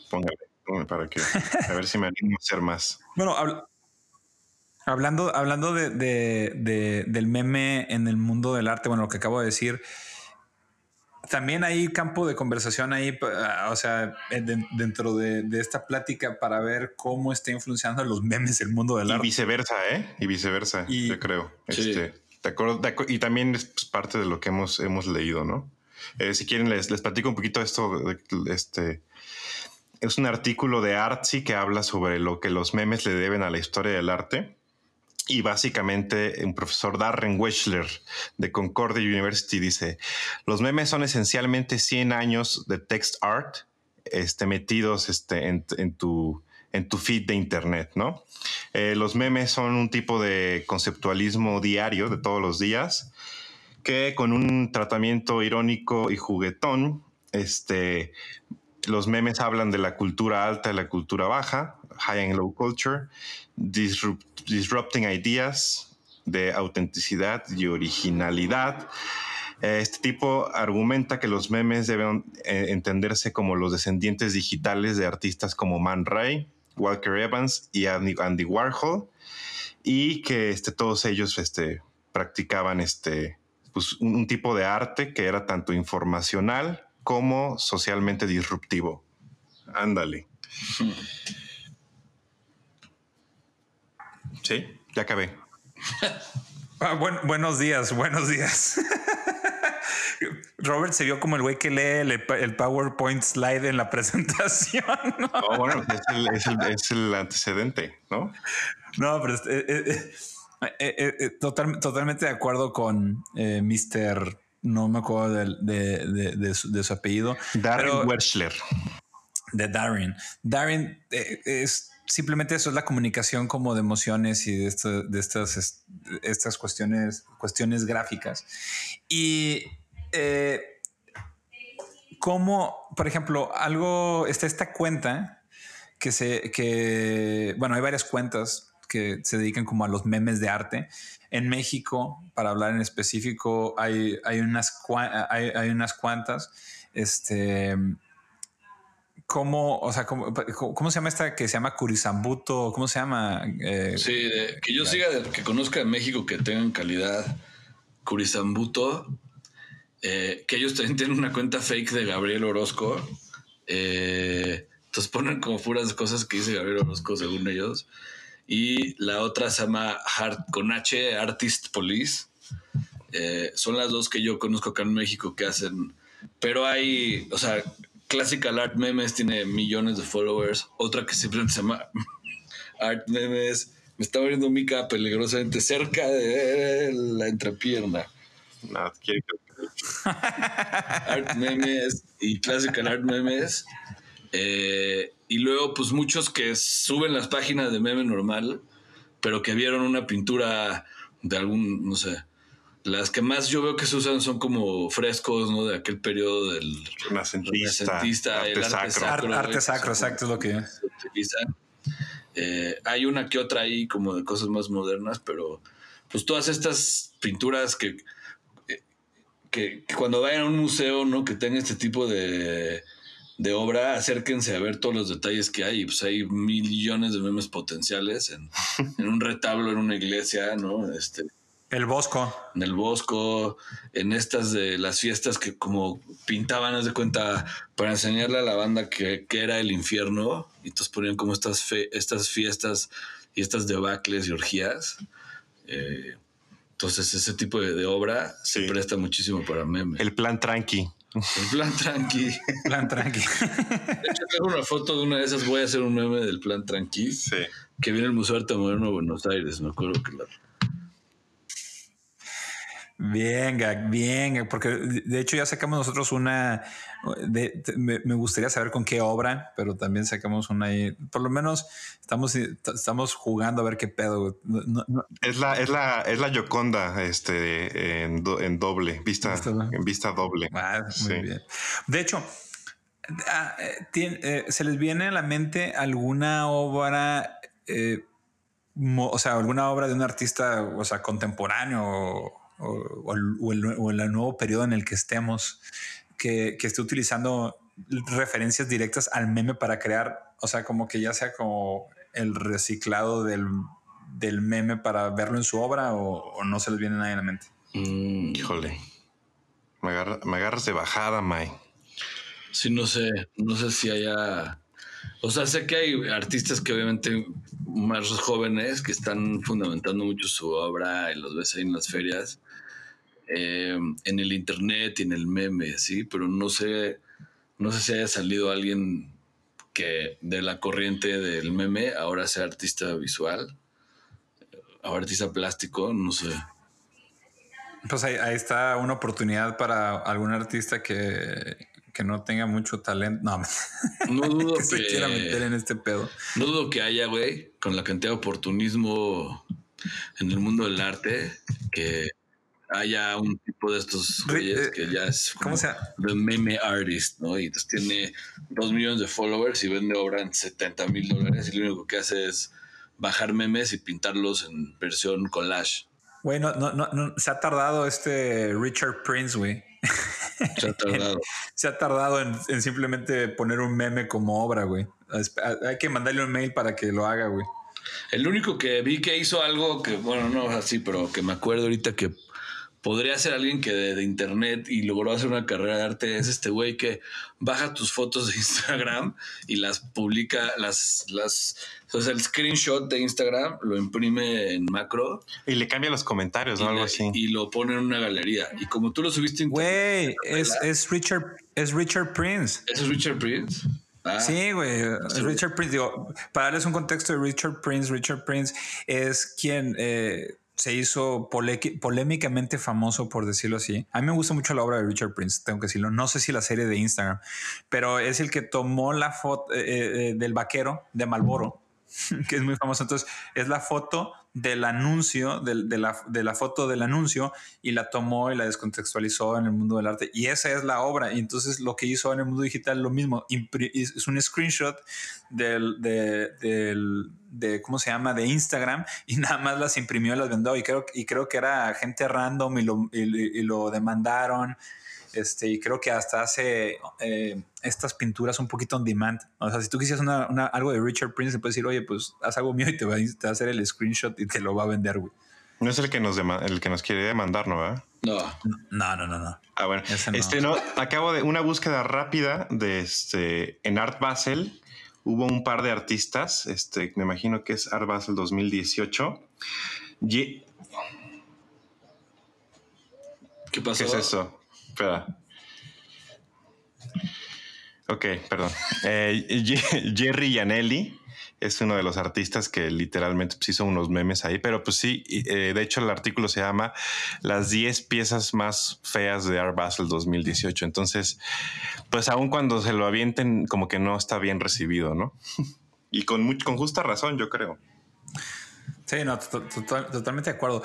Póngale, póngale, para que a ver si me animo a hacer más. *laughs* Bueno, hablando, hablando de, de, del meme en el mundo del arte, bueno, lo que acabo de decir, también hay campo de conversación ahí, ah, o sea, dentro de, esta plática para ver cómo está influenciando los memes el mundo del arte. Y viceversa, ¿eh? Y viceversa, yo creo. Este, acuerdo, y también es parte de lo que hemos, hemos leído, ¿no? Eh, si quieren, les, les platico un poquito esto. Este, es un artículo de Artsy que habla sobre lo que los memes le deben a la historia del arte. Y básicamente un profesor Darren Wechsler de Concordia University dice, los memes son esencialmente 100 años de text art este, metidos este, en, tu, en tu feed de Internet, ¿no? Eh, los memes son un tipo de conceptualismo diario de todos los días que con un tratamiento irónico y juguetón, este, los memes hablan de la cultura alta y la cultura baja, high and low culture, disrupting ideas de autenticidad y originalidad. Este tipo argumenta que los memes deben eh, entenderse como los descendientes digitales de artistas como Man Ray, Walker Evans y Andy, Warhol, y que este, todos ellos este, practicaban este, pues, un, tipo de arte que era tanto informacional como socialmente disruptivo. Ándale. *laughs* Sí, ya acabé. *laughs* Ah, buenos días, buenos días. *laughs* Robert se vio como el güey que lee el, PowerPoint slide en la *laughs* presentación. ¿no? bueno, es el, antecedente, ¿no? No, pero eh, eh, eh, total, totalmente de acuerdo con Mr. No me acuerdo de, su, apellido. Darren Werschler. De Darren. Darren es simplemente eso, es la comunicación como de emociones y de, estas, estas cuestiones, cuestiones gráficas. Y como, por ejemplo, algo, está esta cuenta que se, que, bueno, hay varias cuentas que se dedican como a los memes de arte. En México, para hablar en específico, hay, hay, unas, hay, unas cuantas. Este, ¿Cómo, o sea, cómo, cómo, se llama esta que se llama Curizambuto? ¿Cómo se llama? Eh, sí, que yo siga, que conozca en México, que tengan calidad. Curizambuto, eh, que ellos también tienen una cuenta fake de Gabriel Orozco. Eh, entonces ponen como puras cosas que dice Gabriel Orozco según ellos y la otra se llama con H, Artist Police. Son las dos que yo conozco acá en México que hacen, pero hay, o sea, Classical Art Memes tiene millones de followers, otra que simplemente se llama *laughs* Art Memes, me está abriendo mica peligrosamente cerca de la entrepierna. No, *laughs* Art Memes y Classical Art Memes. Eh, Y luego, pues muchos que suben las páginas de meme normal, pero que vieron una pintura de algún, no sé. Las que más yo veo que se usan son como frescos, ¿no? De aquel periodo del renacentista, arte el arte sacro. Arte exacto, es lo que... se utilizan. Eh, hay una que otra ahí como de cosas más modernas, pero pues todas estas pinturas que, que, que cuando vayan a un museo, ¿no? Que tenga este tipo de, de obra, acérquense a ver todos los detalles que hay. Pues hay millones de memes potenciales en, en un retablo, en una iglesia, ¿no? Este, El Bosco. en el Bosco, en estas de las fiestas que como pintaban, haz de cuenta, para enseñarle a la banda que, que era el infierno, y entonces ponían como estas, fe- estas fiestas y estas debacles y orgías. Eh, entonces ese tipo de, de obra se presta muchísimo para memes. El, El plan tranqui. plan *laughs* tranqui. Plan tranqui. De hecho, tengo una foto de una de esas, voy a hacer un meme del plan tranqui, Sí. que viene el Museo de Arte Moderno de Buenos Aires, me acuerdo que la Bien, Gag, bien, Gag, porque de hecho ya sacamos nosotros una, de- de- me, me gustaría saber con qué obra, pero también sacamos una ahí, por lo menos estamos, estamos jugando a ver qué pedo. No- no- Es la, es la, es la Yoconda, este, en, do- en doble, vista, en vista doble. Ah, muy Sí. bien. De hecho, ah, eh, eh, ¿se les viene a la mente alguna obra, eh, mo- o sea, alguna obra de un artista, o sea, contemporáneo o, o- o el, o el- nuevo periodo en el que estemos, que, que esté utilizando referencias directas al meme para crear, o sea, como que ya sea como el reciclado del, del meme para verlo en su obra o, o no se les viene nadie a la mente? Mm, Híjole. Me, agarra- me agarras de bajada, May. Sí, no sé, no sé si haya. O sea, sé que hay artistas que obviamente más jóvenes que están fundamentando mucho su obra y los ves ahí en las ferias, eh, en el internet y en el meme, sí, pero no sé, no sé si haya salido alguien que de la corriente del meme ahora sea artista visual, ahora artista plástico, no sé. Pues ahí, ahí está una oportunidad para algún artista que, que no tenga mucho talento. No, *laughs* No dudo que se quiera meter en este pedo. No dudo que haya, güey, con la cantidad de oportunismo en el mundo del arte, que haya un tipo de estos güeyes eh, que ya es ¿Cómo como se llama? the meme artist, ¿no? Y entonces tiene dos millones de followers y vende obra en 70 mil dólares y lo único que hace es bajar memes y pintarlos en versión collage. Güey, no, no, no, no, se ha tardado este Richard Prince, güey. *laughs* *laughs* Se ha *laughs* tardado. Se ha tardado en, en simplemente poner un meme como obra, güey. Hay que mandarle un mail para que lo haga, güey. El único que vi que hizo algo que, bueno, no así, pero que me acuerdo ahorita que podría ser alguien que de, de internet y logró hacer una carrera de arte es este güey que baja tus fotos de *laughs* Instagram y las publica, las, las, o sea, el screenshot de Instagram lo imprime en macro Y le cambia los comentarios, y, ¿no? Algo le- así. y lo pone en una galería. Y como tú lo subiste internet, Güey, es, es Richard, es Richard Prince. ¿ese es Richard Prince? Ah, Sí, güey. Richard Prince, digo, para darles un contexto de Richard Prince, Richard Prince es quien eh, se hizo polémicamente famoso, por decirlo así. A mí me gusta mucho la obra de Richard Prince, tengo que decirlo. No sé si la serie de Instagram, pero es el que tomó la foto eh, eh, del vaquero de Malboro, *laughs* que es muy famoso. Entonces, es la foto del anuncio, de, la, de la foto del anuncio, y la tomó y la descontextualizó en el mundo del arte. Y esa es la obra. Y entonces lo que hizo en el mundo digital, lo mismo, es un screenshot del, de, del- de, ¿cómo se llama? De Instagram, *laughs* y nada más las imprimió y las vendió. Y creo, y creo que era gente random y lo demandaron. Este, y creo que hasta hace eh, estas pinturas un poquito on demand. O sea, si tú quisieras una, una- algo de Richard Prince, le puedes decir, oye, pues haz algo mío y te va, a- te va a hacer el screenshot y te lo va a vender, güey. No es el que nos el que nos quiere demandar, ¿no? ¿verdad? No, No, no, no, no. Ah, bueno. Ese no. Este no, acabo de una búsqueda rápida de este en Art Basel. Hubo un par de artistas, este, me imagino que es Art Basel 2018. Ye- ¿qué pasó? ¿Qué es eso? Espera. Ok, perdón. *laughs* Eh, Jerry Yanelli, es uno de los artistas que literalmente pues, hizo unos memes ahí, pero pues sí, eh, de hecho el artículo se llama Las 10 piezas más feas de Art Basel 2018. Entonces, pues aun cuando se lo avienten, como que no está bien recibido, ¿no? *laughs* y con, con justa razón, yo creo. Sí, no, totalmente de acuerdo.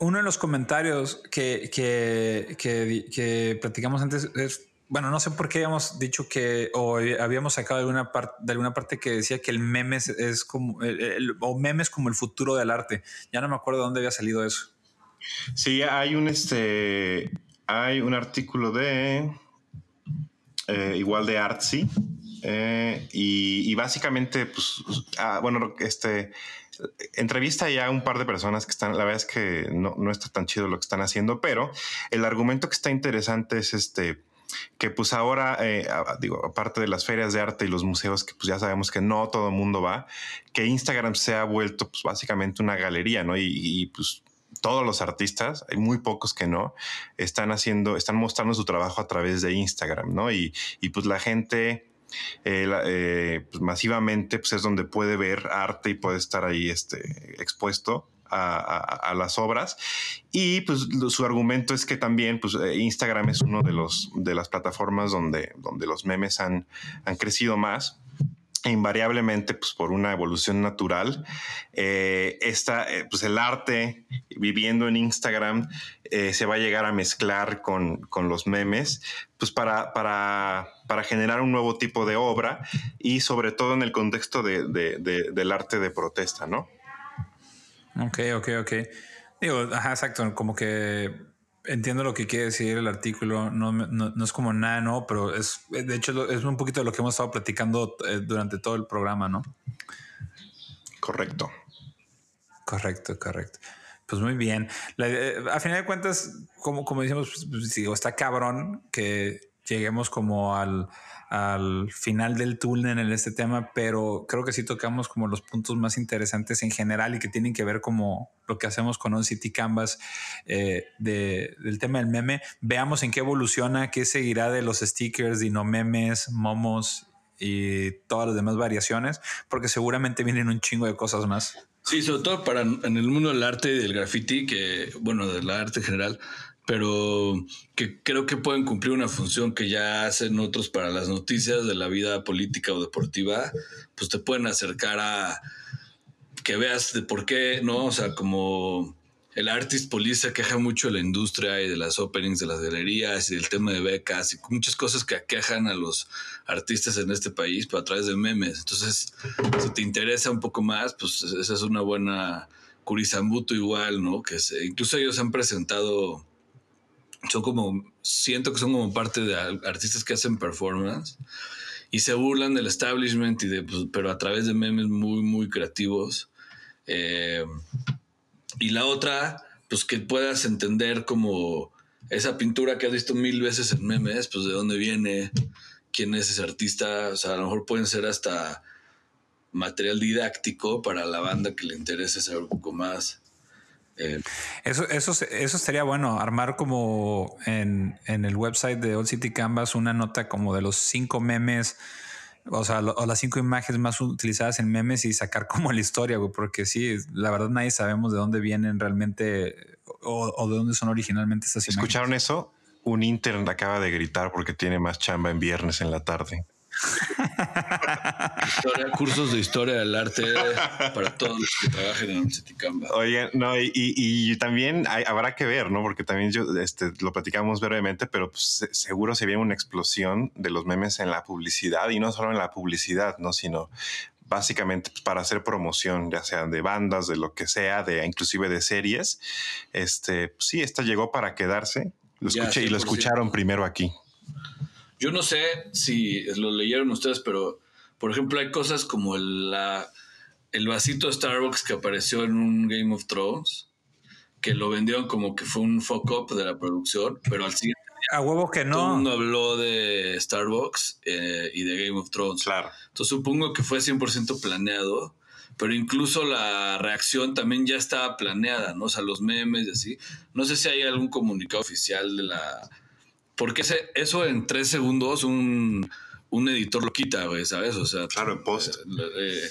Uno de los comentarios que, que, que platicamos antes es bueno, no sé por qué habíamos dicho que o habíamos sacado alguna parte de alguna parte que decía que el meme es, como el, o memes como el futuro del arte. Ya no me acuerdo de dónde había salido eso. Sí, hay un este hay un artículo de eh, igual de Artsy eh, y, básicamente pues ah, bueno este entrevista ya a un par de personas que están, la verdad es que no, no está tan chido lo que están haciendo, pero el argumento que está interesante es este, que pues ahora, eh, digo, aparte de las ferias de arte y los museos, que pues ya sabemos que no todo el mundo va, que Instagram se ha vuelto pues básicamente una galería, ¿no? Y, pues todos los artistas, hay muy pocos que no, están haciendo, están mostrando su trabajo a través de Instagram, ¿no? Y, pues la gente... Eh, eh, pues masivamente pues es donde puede ver arte y puede estar ahí este, expuesto a, las obras. Y pues su argumento es que también pues, eh, Instagram es uno de, los, de las plataformas donde, donde los memes han, han crecido más invariablemente, pues por una evolución natural, eh, eh, pues el arte viviendo en Instagram se va a llegar a mezclar con, con los memes, pues para, para, para, generar un nuevo tipo de obra y sobre todo en el contexto de, del arte de protesta, ¿no? Ok, ok, ok. Digo, ajá, exacto, como que entiendo lo que quiere decir el artículo, no, no, es como nada, no, pero es, de hecho, es un poquito de lo que hemos estado platicando eh, durante todo el programa, ¿no? Correcto. Correcto, correcto. Pues muy bien. Eh, a final de cuentas, como, como decimos, pues, pues, digo, está cabrón que lleguemos como al, al final del túnel en este tema, pero creo que sí tocamos como los puntos más interesantes en general y que tienen que ver como lo que hacemos con On City Canvas eh, del tema del meme. Veamos en qué evoluciona, qué seguirá de los stickers, dino memes, momos y todas las demás variaciones, porque seguramente vienen un chingo de cosas más. Sí, sobre todo para en el mundo del arte y del graffiti, que bueno, del arte en general, pero que creo que pueden cumplir una función que ya hacen otros para las noticias de la vida política o deportiva, pues te pueden acercar a que veas de por qué, ¿no? O sea, como el Artist Police se queja mucho de la industria y de las openings de las galerías y del tema de becas y muchas cosas que aquejan a los artistas en este país, pero a través de memes. Entonces, si te interesa un poco más, pues esa es una buena Curizambuto igual, ¿no? Que incluso ellos han presentado son como, siento que son como parte de artistas que hacen performance y se burlan del establishment, y de, pues, pero a través de memes muy, muy creativos. Eh, y la otra, pues que puedas entender como esa pintura que has visto mil veces en memes, pues de dónde viene, quién es ese artista, o sea, a lo mejor pueden ser hasta material didáctico para la banda que le interese saber un poco más. Eh, eso, eso, eso sería bueno, armar como en, el website de Old City Canvas una nota como de los cinco memes, o sea, o las cinco imágenes más utilizadas en memes y sacar *laughs* como la historia, güey, porque sí, la verdad nadie sabemos de dónde vienen realmente o, de dónde son originalmente estas imágenes. ¿Escucharon eso? Un intern acaba de gritar porque tiene más chamba en viernes en la tarde cursos de historia del arte para todos los que trabajen en Citicamba. Oye, no, y, también habrá que ver, ¿no? Porque también yo este, lo platicamos brevemente, pero pues, seguro se viene una explosión de los memes en la publicidad y no solo en la publicidad, ¿no? Sino básicamente pues, para hacer promoción, ya sea de bandas, de lo que sea, de inclusive de series. Este, pues, sí, esta llegó para quedarse. Lo escuché y lo escucharon primero aquí. Yo no sé si lo leyeron ustedes, pero por ejemplo hay cosas como el, la, el vasito de Starbucks que apareció en un Game of Thrones, que lo vendieron como que fue un fuck up de la producción, pero al siguiente a huevo que no. Todo el mundo habló de Starbucks eh, y de Game of Thrones. Claro. Entonces supongo que fue 100% planeado, pero incluso la reacción también ya estaba planeada, ¿no? O sea, los memes y así. No sé si hay algún comunicado oficial de la porque eso en tres segundos un, editor lo quita, güey, ¿sabes? O sea, claro, en post. Eh,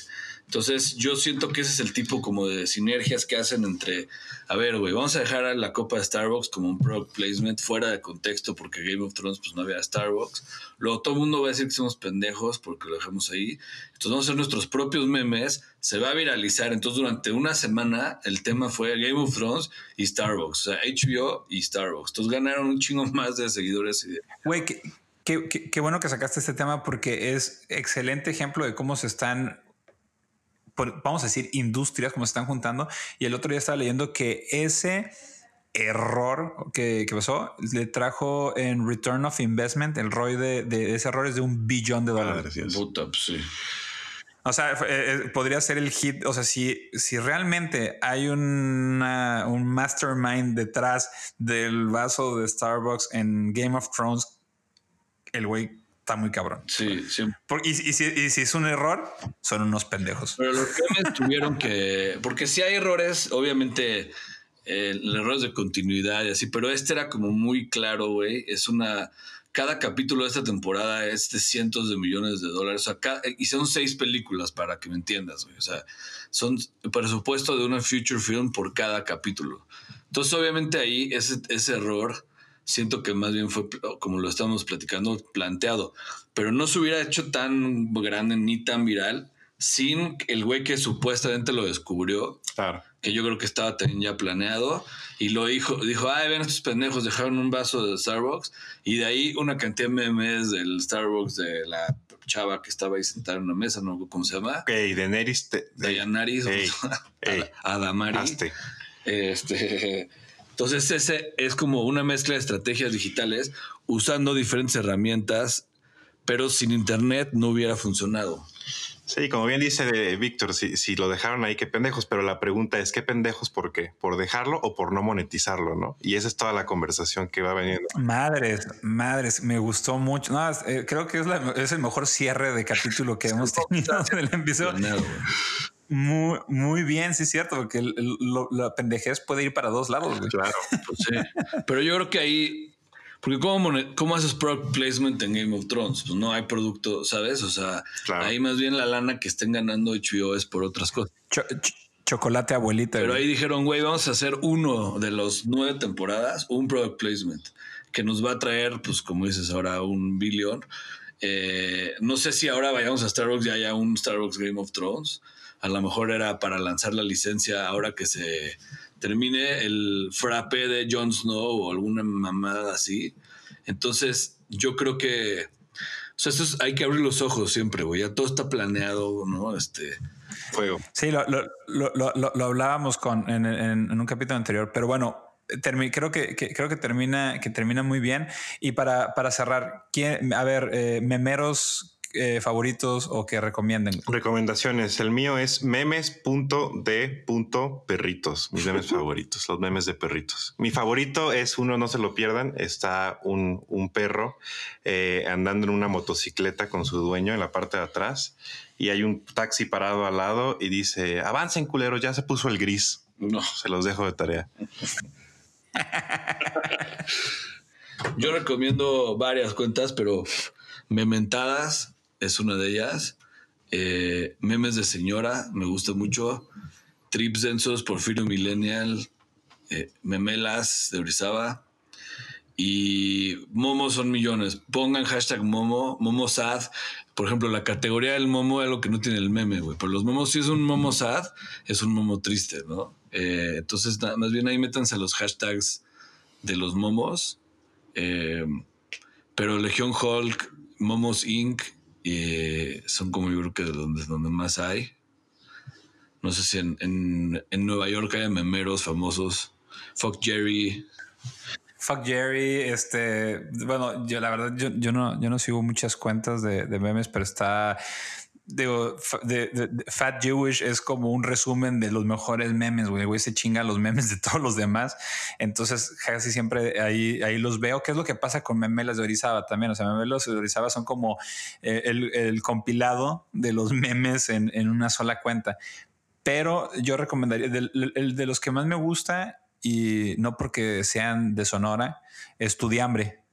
Entonces, yo siento que ese es el tipo como de sinergias que hacen entre, a ver, güey, vamos a dejar a la copa de Starbucks como un product placement fuera de contexto porque Game of Thrones pues no había Starbucks. Luego todo el mundo va a decir que somos pendejos porque lo dejamos ahí. Entonces vamos a hacer nuestros propios memes, se va a viralizar. Entonces durante una semana el tema fue Game of Thrones y Starbucks, o sea, HBO y Starbucks. Entonces ganaron un chingo más de seguidores. Y de... Güey, qué, qué bueno que sacaste este tema porque es excelente ejemplo de cómo se están vamos a decir, industrias como se están juntando. Y el otro día estaba leyendo que ese error que, pasó le trajo en Return of Investment, el ROI de, ese error es de un billón de dólares. Pues o sea, eh, eh, podría ser el hit. O sea, si, si realmente hay un mastermind detrás del vaso de Starbucks en Game of Thrones, el güey está muy cabrón. Sí, sí. y, si, es un error, son unos pendejos. Pero los memes tuvieron que. Porque si hay errores, obviamente, eh, errores de continuidad y así, pero este era como muy claro, güey. Es una. Cada capítulo de esta temporada es de cientos de millones de dólares. O sea, y son seis películas, para que me entiendas, güey. O sea, son presupuesto de una future film por cada capítulo. Entonces, obviamente, ahí ese, ese error siento que más bien fue, como lo estamos platicando, planteado. Pero no se hubiera hecho tan grande ni tan viral sin el güey que supuestamente lo descubrió. Claro. Que yo creo que estaba también ya planeado. Y lo dijo, dijo, ay, ven estos pendejos, dejaron un vaso de Starbucks. Y de ahí una cantidad de memes del Starbucks de la chava que estaba ahí sentada en una mesa, no cómo se llama. Ok, de Neris. De, de Adamari. Este entonces ese es como una mezcla de estrategias digitales usando diferentes herramientas, pero sin Internet no hubiera funcionado. Sí, como bien dice Víctor, si, lo dejaron ahí, qué pendejos, pero la pregunta es, ¿qué pendejos por qué? ¿Por dejarlo o por no monetizarlo? ¿no? Y esa es toda la conversación que va veniendo. Madres, madres, me gustó mucho. No, eh, creo que es, el mejor cierre de capítulo que *laughs* hemos tenido en el episodio. Muy, muy bien, sí es cierto, porque la pendejez puede ir para dos lados. Claro, pues sí. Pero yo creo que ahí, porque ¿cómo, ¿cómo, haces product placement en Game of Thrones? Pues no hay producto, ¿sabes? O sea, ahí más bien la lana que estén ganando HBO es por otras cosas. chocolate abuelita. Pero ahí dijeron, güey, vamos a hacer uno de los nueve temporadas, un product placement, que nos va a traer, pues como dices ahora, un billón. Eh, no sé si ahora vayamos a Starbucks y haya un Starbucks Game of Thrones a lo mejor era para lanzar la licencia ahora que se termine el frappe de Jon Snow o alguna mamada así. Entonces, yo creo que, o sea, hay que abrir los ojos siempre, güey. Ya todo está planeado, ¿no? Este fuego. Sí, lo, lo, hablábamos con, en, en, un capítulo anterior, pero bueno, creo que, creo que termina, que termina muy bien. Y para, para cerrar, ¿quién, a ver, eh, memeros eh, favoritos o que recomienden? Recomendaciones. El mío es memes.de.perritos. Mis memes *laughs* favoritos, los memes de perritos. Mi favorito es uno, no se lo pierdan. Está un, perro eh, andando en una motocicleta con su dueño en la parte de atrás y hay un taxi parado al lado y dice: Avancen, culero, ya se puso el gris. No, se los dejo de tarea. *laughs* Yo recomiendo varias cuentas, pero mementadas es una de ellas. Eh, memes de señora, me gusta mucho. Trips densos, Porfirio Millennial, eh, Memelas de Orizaba. Y Momo son millones. Pongan hashtag Momo, Momo Sad. Por ejemplo, la categoría del Momo es lo que no tiene el meme, güey. Pero los Momos, si es un Momo Sad, es un Momo triste, ¿no? Eh, entonces, más bien ahí métanse los hashtags de los Momos. pero Legión Hulk, Momos Inc., eh, son como yo creo que donde, donde más hay. No sé si en, en, Nueva York hay memeros famosos. Fuck Jerry. Fuck Jerry, este, bueno, yo la verdad, yo, yo, no, yo no sigo muchas cuentas de, de memes, pero está digo, de, Fat Jewish es como un resumen de los mejores memes, güey. Se chinga los memes de *laughs* todos los demás. Entonces, casi siempre ahí, ahí los veo. ¿Qué es lo que pasa con memelas de Orizaba también? O sea, memelas de Orizaba son como eh, el, compilado de los *laughs* memes en, una sola cuenta. Pero yo recomendaría, el de los que más me gusta, y no porque sean de Sonora, Estudiambre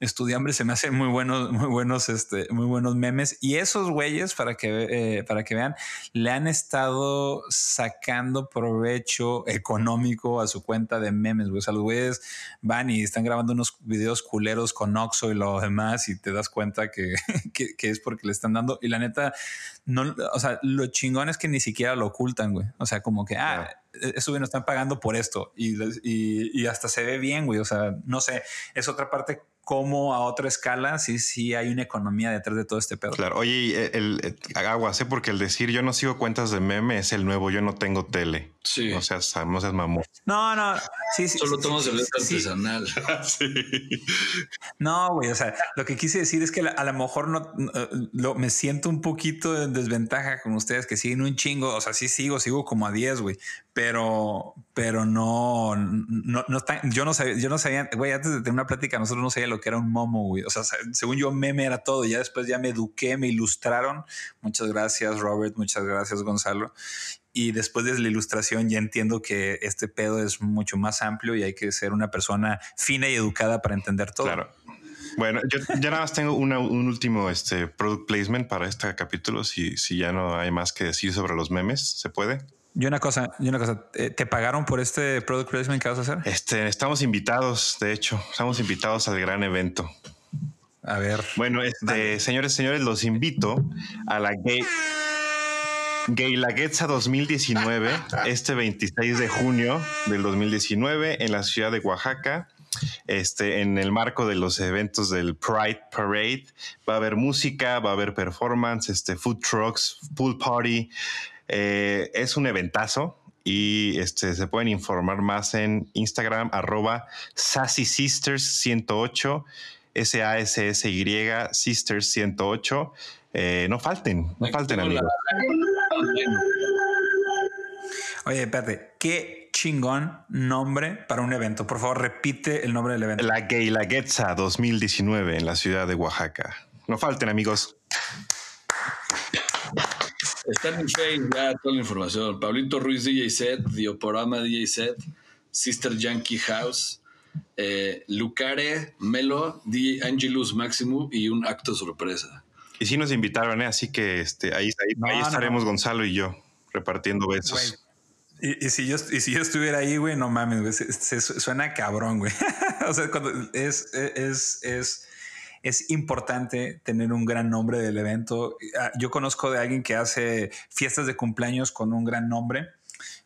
Estudiambre se me hacen muy buenos, muy buenos, este, muy buenos memes. Y esos güeyes, para que, eh, para que vean, le han estado sacando provecho económico a su cuenta de memes. O sea, los güeyes van y están grabando unos videos culeros con Oxo y lo demás, y te das cuenta *laughs* que, que, es porque le están dando. Y la neta, no, o sea, lo chingón es que ni siquiera lo ocultan, güey. O sea, como que, ah, eso güey nos están pagando por esto. Y, y, y hasta se ve bien, güey. O sea, no sé, es otra parte cómo a otra escala sí, sí hay una economía detrás de todo este pedo. Claro, oye, el, el, agua, sé porque el decir yo no sigo cuentas de meme es el nuevo, yo no tengo tele. Sí. O sea, no seas mamón. No, no, sí, sí. Solo tomas el artesanal. *laughs* sí. No, güey, o sea, lo que quise decir es que a lo mejor no, lo, me siento un poquito en desventaja con ustedes que siguen un chingo. O sea, sí sigo, sigo como a 10, güey, pero, pero no, no, no está, yo no sabía, yo no sabía, güey, antes de tener una plática, nosotros no sabía lo que era un momo, güey. O sea, según yo, meme era todo. Ya después ya me eduqué, me ilustraron. Muchas gracias, Robert. Muchas gracias, Gonzalo. Y después de la ilustración ya entiendo que este pedo es mucho más amplio y hay que ser una persona fina y educada para entender todo. Claro. Bueno, yo ya nada más tengo un último este, product placement para este capítulo. Si, si ya no hay más que decir sobre los memes, ¿se puede? Y una cosa, y una cosa, ¿te pagaron por este product placement que vas a hacer? Este, estamos invitados, de hecho, estamos invitados al gran evento. A ver. Bueno, este, señores, señores, los invito a la Gay, Gay Laguetza 2019, este 26 de junio del 2019 en la ciudad de Oaxaca. Este, en el marco de los eventos del Pride Parade, va a haber música, va a haber performance, este, food trucks, pool party, eh, es un eventazo y este, se pueden informar más en Instagram arroba Sassy Sisters 108 S-A-S-S-Y Sisters 108. Eh, no falten, no falten amigos. Oye, espérate, qué chingón nombre para un evento. Por favor, repite el nombre del evento. La Gay Laguetza 2019 en la ciudad de Oaxaca. No falten, amigos. Está en Facebook ya toda la información. Pablito Ruiz DJ set, Dioporama DJ set, Sister Yankee House, eh, Lucare, Melo, DJ Angelus Maximu y un acto sorpresa. Y sí nos invitaron, ¿eh? así que este, ahí, ahí, estaremos Gonzalo y yo repartiendo besos. Y, si yo, y si yo estuviera ahí, güey, no mames, güey, suena cabrón, güey. *laughs* o sea, cuando es, es, es es importante tener un gran nombre del evento. Ah, yo conozco de alguien que hace fiestas de cumpleaños con un gran nombre.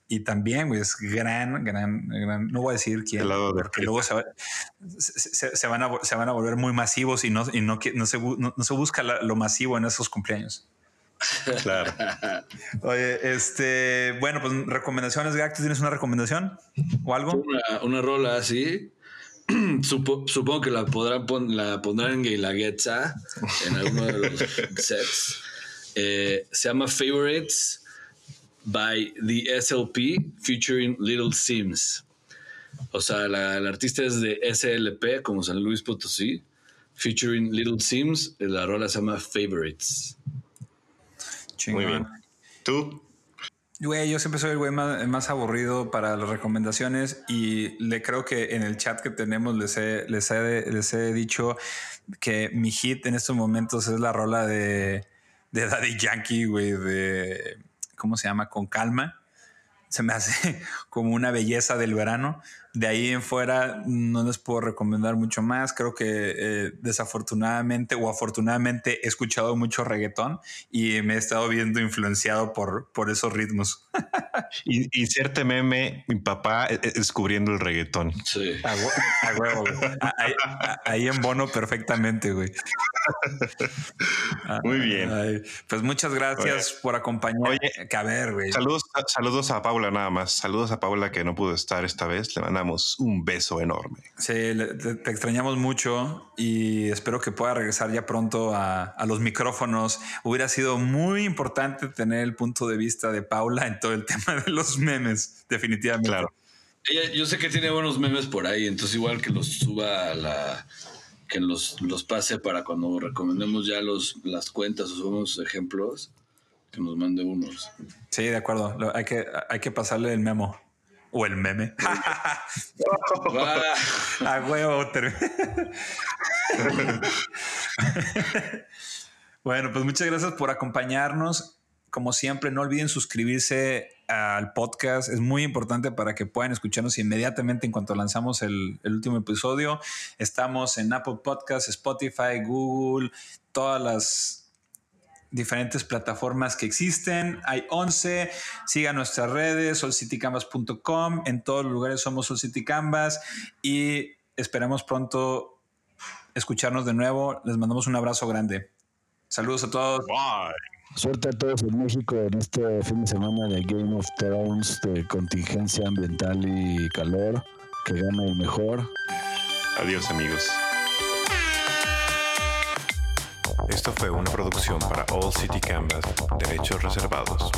Y también, es gran, gran, gran. No voy a decir quién, porque luego se, van a, se van a volver muy masivos y no, y no, no, se, no, se busca lo masivo en esos cumpleaños. Claro. *laughs* Oye, este, bueno, pues recomendaciones, Gak, ¿tienes una recomendación o algo? Una, una rola *clears throat* supongo que la podrán la pondrán en Gaylaguetza en alguno de los *laughs* sets. Eh, se llama Favorites by the SLP featuring Little Sims. O sea, la, artista es de SLP, como San Luis Potosí, featuring Little Sims. La rola se llama Favorites. Muy bien. ¿Tú? Güey, yo siempre soy el güey más, aburrido para las recomendaciones y le creo que en el chat que tenemos les he, les les he dicho que mi hit en estos momentos es la rola de Daddy Yankee, güey, de, ¿cómo se llama? Con calma. Se me hace *laughs* como una belleza del verano. De ahí en fuera no les puedo recomendar mucho más. Creo que eh, desafortunadamente o afortunadamente he escuchado mucho reggaetón y me he estado viendo influenciado por, por esos ritmos. *laughs* Inserte meme, mi papá eh, eh, descubriendo el reggaetón. Sí. Ahí, en bono perfectamente, güey. *laughs* Muy bien. pues muchas gracias por acompañarme. que a ver, güey. Saludos, saludos a Paula nada más. Saludos a Paula que no pudo estar esta vez. Le mandamos un beso enorme. Sí, te, extrañamos mucho y espero que pueda regresar ya pronto a, los micrófonos. Hubiera sido muy importante tener el punto de vista de Paula en todo el *laughs* tema de los memes, definitivamente. Claro. yo sé que tiene buenos memes por ahí, entonces igual que los suba a la que los, los pase para cuando recomendemos ya los, las cuentas o subamos ejemplos, que nos mande unos. Sí, de acuerdo. Hay que, hay que pasarle el memo. o el meme. *laughs* A huevo. *laughs* *laughs* bueno, pues muchas gracias por acompañarnos. Como siempre, no olviden suscribirse al podcast. Es muy importante para que puedan escucharnos inmediatamente en cuanto lanzamos el, último episodio. Estamos en Apple Podcasts, Spotify, Google, todas las diferentes plataformas que existen. Hay 11. Sigan nuestras redes, solcitycanvas.com. En todos los lugares somos Sol City Canvas y esperamos pronto escucharnos de nuevo. Les mandamos un abrazo grande. Saludos a todos. Bye. Suerte a todos en México en este fin de semana de Game of Thrones de contingencia ambiental y calor. Que gane el mejor. Adiós amigos. Esto fue una producción para All City Canvas, derechos reservados.